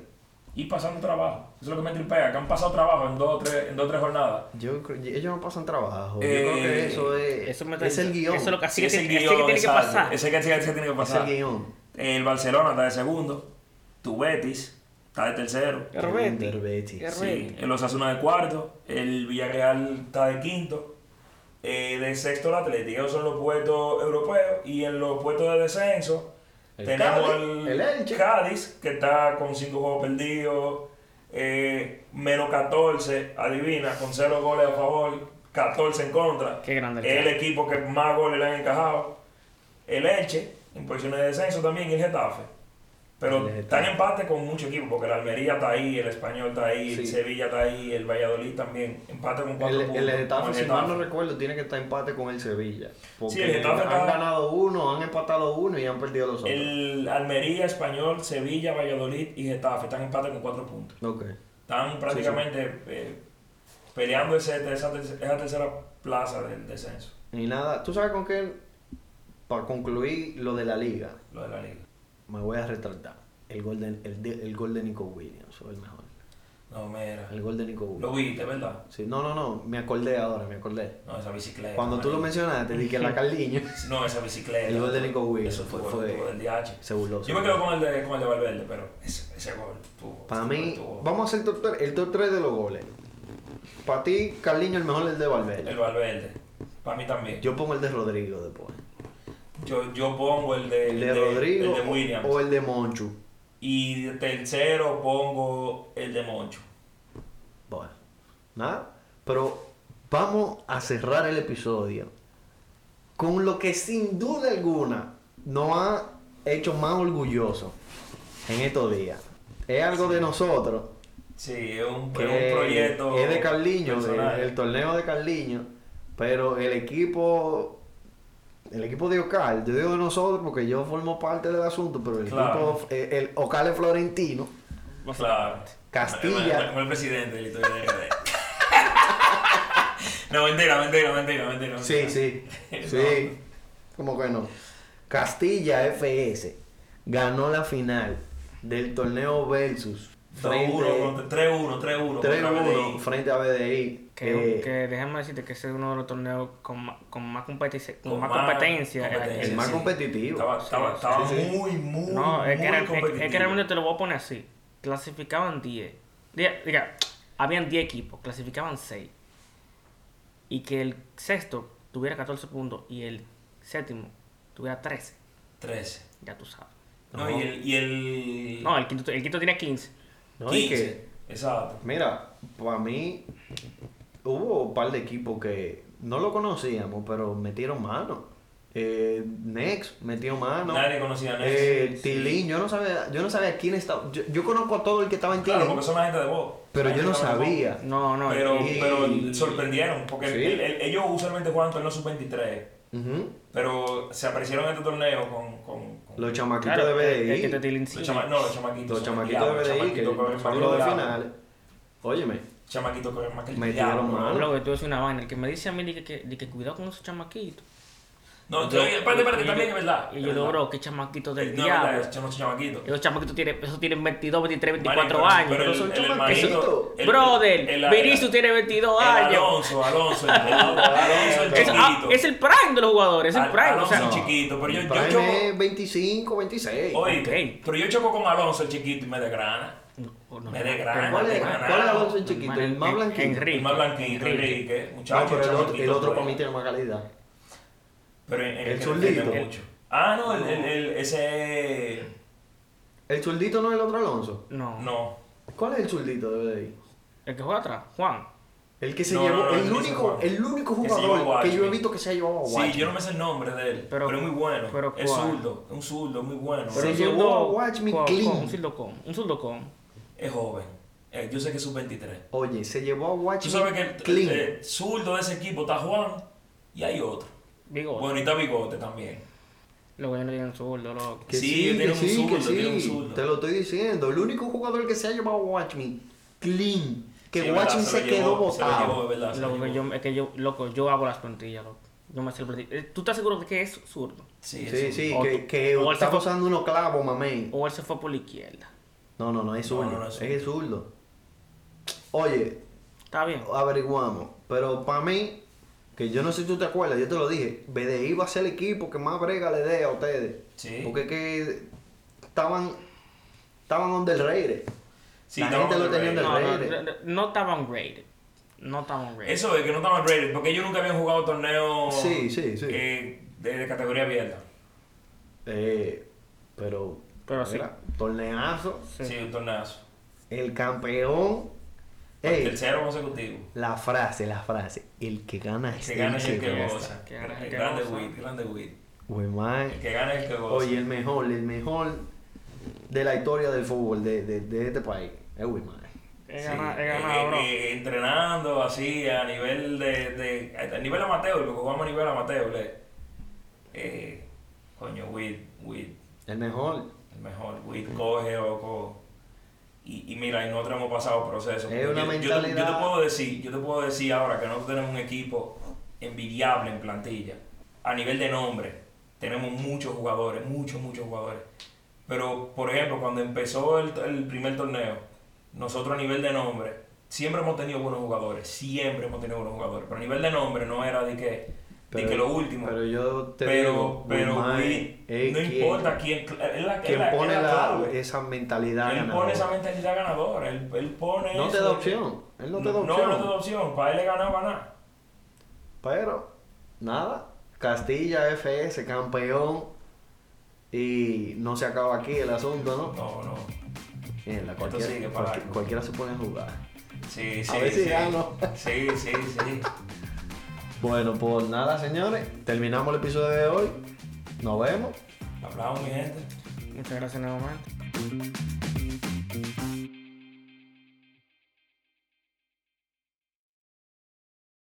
Y pasando trabajo. Eso es lo que me tripea, que han pasado trabajo en dos o tres, en dos o tres jornadas. Yo creo, ellos no pasan trabajo. Yo Eh, creo que eso es, Eso me es el guion. Eso es lo que así Sí, que ese tiene, guion, que tiene que pasar. Ese que ese que tiene que es pasar. el guion. El Barcelona está de segundo. Tu Betis está de tercero. El Betis. Betis. Sí, el Osasuna de cuarto, el Villarreal está de quinto, eh, de sexto el Atlético, esos son los puestos europeos y en los puestos de descenso tenemos Cádiz, el, el Elche. Cádiz que está con cinco juegos perdidos, eh, menos 14, adivina, con cero goles a favor, 14 en contra. Qué grande el Es el equipo que más goles le han encajado. El Elche, en posiciones de descenso también, y el Getafe. Pero están en empate con muchos equipos, porque el Almería está ahí, el Español está ahí, el. Sevilla está ahí, el Valladolid también. Empate con cuatro El, puntos. el Getafe, si mal no recuerdo, tiene que estar empate con el Sevilla. Porque Sí, el Getafe han está- ganado uno, han empatado uno y han perdido los otros. El Almería, Español, Sevilla, Valladolid y Getafe están en empate con cuatro puntos. Ok. Están prácticamente eh, peleando ese- esa, esa tercera plaza del descenso, Y nada, ¿tú sabes con qué? Para concluir lo de la liga, lo de la liga. Me voy a retratar. El gol de, el, el gol de Nico Williams fue el mejor. No, mira. El gol de Nico Lo Williams. viste, ¿verdad? Sí, no, no, no, me acordé ahora, me acordé. No, esa bicicleta. Cuando tú lo mencionaste, dije la Carliño No, esa bicicleta. El gol de Nico Williams Eso fue- fue, fue- del DH. se burló. Yo me quedo con el de, con el de Valverde, pero ese, ese gol tuvo. Para ese mí, vamos a hacer top tres- el top 3 de los goles. Para ti, Carliño, el mejor es el de Valverde. El Valverde. Para mí también. Yo pongo el de Rodrigo después. Yo, yo pongo el de, ¿El de Rodrigo el de Williams. o el de Monchu? Y tercero pongo el de Moncho. Bueno, nada. Pero vamos a cerrar el episodio con lo que sin duda alguna nos ha hecho más orgullosos en estos días. Es algo de nosotros. Sí, es un, que es un proyecto. es de Carliño, personal. el torneo de Carliño, pero el equipo, el equipo de Ocal, yo digo de nosotros porque yo formo parte del asunto, pero el Claro. equipo, eh, el Ocal es Florentino, Claro. Castilla. Fue el presidente de la historia de RD. no, mentira, mentira, mentira, mentira. sí, mentira. sí, sí, como que no, Castilla FS ganó la final del torneo Versus 2-1, contra- 3-1, 3-1. contra 3-1 BDI. frente a BDI. Que, eh, que déjame decirte que ese es uno de los torneos con más, con más competencia. Con, Con más, competencia. competencia, el más sí. competitivo. Estaba, estaba, sí, estaba sí, muy, muy, No, es muy que, era, es, competitivo. es que realmente te lo voy a poner así. Clasificaban 10. Diga, diga, habían 10 equipos, clasificaban 6. Y que el sexto tuviera 14 puntos y el séptimo tuviera 13. 13. Ya tú sabes. No, No. y el... Y el No, el quinto, el quinto tiene 15. ¿No? Y 15. que- Exacto. Mira, para mí hubo un par de equipos que no lo conocíamos, pero metieron mano. Eh, Next metió mano. Nadie conocía a Next, Eh, sí. Tilín, yo no sabía, yo no sabía quién estaba. Yo, yo conozco a todo el que estaba en Claro, Tilín, porque son la gente de voz. pero yo no sabía. No, no. Pero, y- pero sorprendieron, porque Sí. el- el- ellos usualmente juegan torneos sub-23, Ujú. pero se aparecieron en este torneo con Los chamaquitos Claro, de el- el BDI. que te los tilincina. chama- no, los chamaquitos. los chamaquitos de BDI que que los el de finales. Óyeme, Chamaquitos corren más que el Metieron diablo. mano. Luego, tú decir una vaina. El que me dice a mí, de que, de que cuidado con esos chamaquitos. No, Yo- yo, espérate, espérate, y también yo- es verdad. Y es yo verdad. logro que chamaquitos del No, es diablo. son los chamaquitos. Esos chamaquitos tienen, esos tienen 22, 23, 24 Marico, años. pero pero el- son chamaquitos. Brother, Vinicius tiene 22 el años. Alonso, Alonso, el, el- Alonso el Es, chiquito. es el prime de los jugadores, es el prime. O Alonso sea, el No. chiquito, pero yo, yo choco. es 25, 26. Oye, Ok. pero yo choco con Alonso el chiquito y me desgrana. no, no, Me no, desgrana, ¿Cuál es, de cuál es Alonso el chiquito? El más blanquito. El más blanquito, Enrique. No, muchacho. el otro, para mí tiene más calidad. Pero en, en El zurdito. mucho. Ah, no, el, el, el- ese. ¿El zurdito no es el otro Alonso? No. No. ¿Cuál es el zurdito de BDI? El que juega atrás, Juan. El que se No, llevó, no, no, el, único, el único jugador que yo he visto que se ha llevado a Sí, Watchmen. yo no me sé el nombre de él, pero, Pero- es muy bueno. pero es zurdo, es un zurdo muy bueno. Pero se llevó a Watchmen con- clean. con- Un zurdo con. Un zurdo con. Es joven. Eh, yo sé que es sub-23. Oye, se llevó a Tú Watchmen sabes que el, clean. el- el zurdo de ese equipo está Juan y hay otro. Bigote. Bueno, y está Bigote también. Luego ya no tienen zurdo, loco. que sí, sí, tiene que un sí, zurdo, que tiene un sí. zurdo. Te lo estoy diciendo. El único jugador que se ha llevado a Watchmen clean. Que Sí, verdad, Watchmen se quedó llevó, se llevó, botado. se lo Loco, que llevó. yo, es que yo, loco, yo hago las plantillas, loco. Yo me sé el. Eh, ¿Tú estás seguro de que es zurdo? Sí, Sí, es sí, zurdo. que, que o está fue- usando unos clavos, mamey. O él se fue por la izquierda. No, no, no es zurdo. no, no es zurdo. es zurdo. Oye, Está bien. averiguamos. Pero para mí, que yo no sé si tú te acuerdas, yo te lo dije, BDI va a ser el equipo que más brega le dé a ustedes. Sí. Porque es que estaban, estaban on del rey. Sí, la estaban gente lo on the tenía en el No, no, rey. no, no estaban rated. No estaban rated. Eso es que no estaban rated, porque ellos nunca habían jugado torneos Sí, sí, sí. eh, de, de categoría abierta. Eh, pero, Pero sí. mira, torneazo, Sí. Sí, un torneazo. el campeón. Ey, Tercero consecutivo. la frase, la frase, el que gana El es que gana es el que goza. goza. Que gana es el El que grande goza. Wit, grande Wit. El que gana es el que goza. Oye, el mejor, el mejor de la historia del fútbol de, de, de este país es Wilmar. He Sí, ganado, he eh, ganado, bro. eh, entrenando así a nivel de, de a nivel amateur, porque jugamos a nivel amateur, eh, eh, coño, Wit, Wit, El mejor. el mejor, Wit coge oco. Y, y mira, y nosotros hemos pasado procesos. Es una yo, yo te- yo te puedo decir, yo te puedo decir ahora que nosotros tenemos un equipo envidiable en plantilla. A nivel de nombre, tenemos muchos jugadores, muchos, muchos jugadores. Pero, por ejemplo, cuando empezó el, el primer torneo, nosotros a nivel de nombre, siempre hemos tenido buenos jugadores, siempre hemos tenido buenos jugadores. Pero a nivel de nombre no era de que, pero, que lo último. Pero yo te pero, digo, pero no importa quién, es la, quien la, pone la, la, esa mentalidad él pone esa mentalidad ganadora, él, él pone No te da opción, él no te da opción. No, no te da opción, para él le ganar, ganar. Pero, nada, Castilla FS, campeón, y no se acaba aquí el asunto, ¿no? No, no. Mierda, cualquiera, cualquiera, cualquiera, se pone a jugar. Sí, sí, sí. Sí, sí, sí. Bueno, por nada, señores. Terminamos el episodio de hoy. Nos vemos. Hablamos, mi gente. Muchas gracias nuevamente.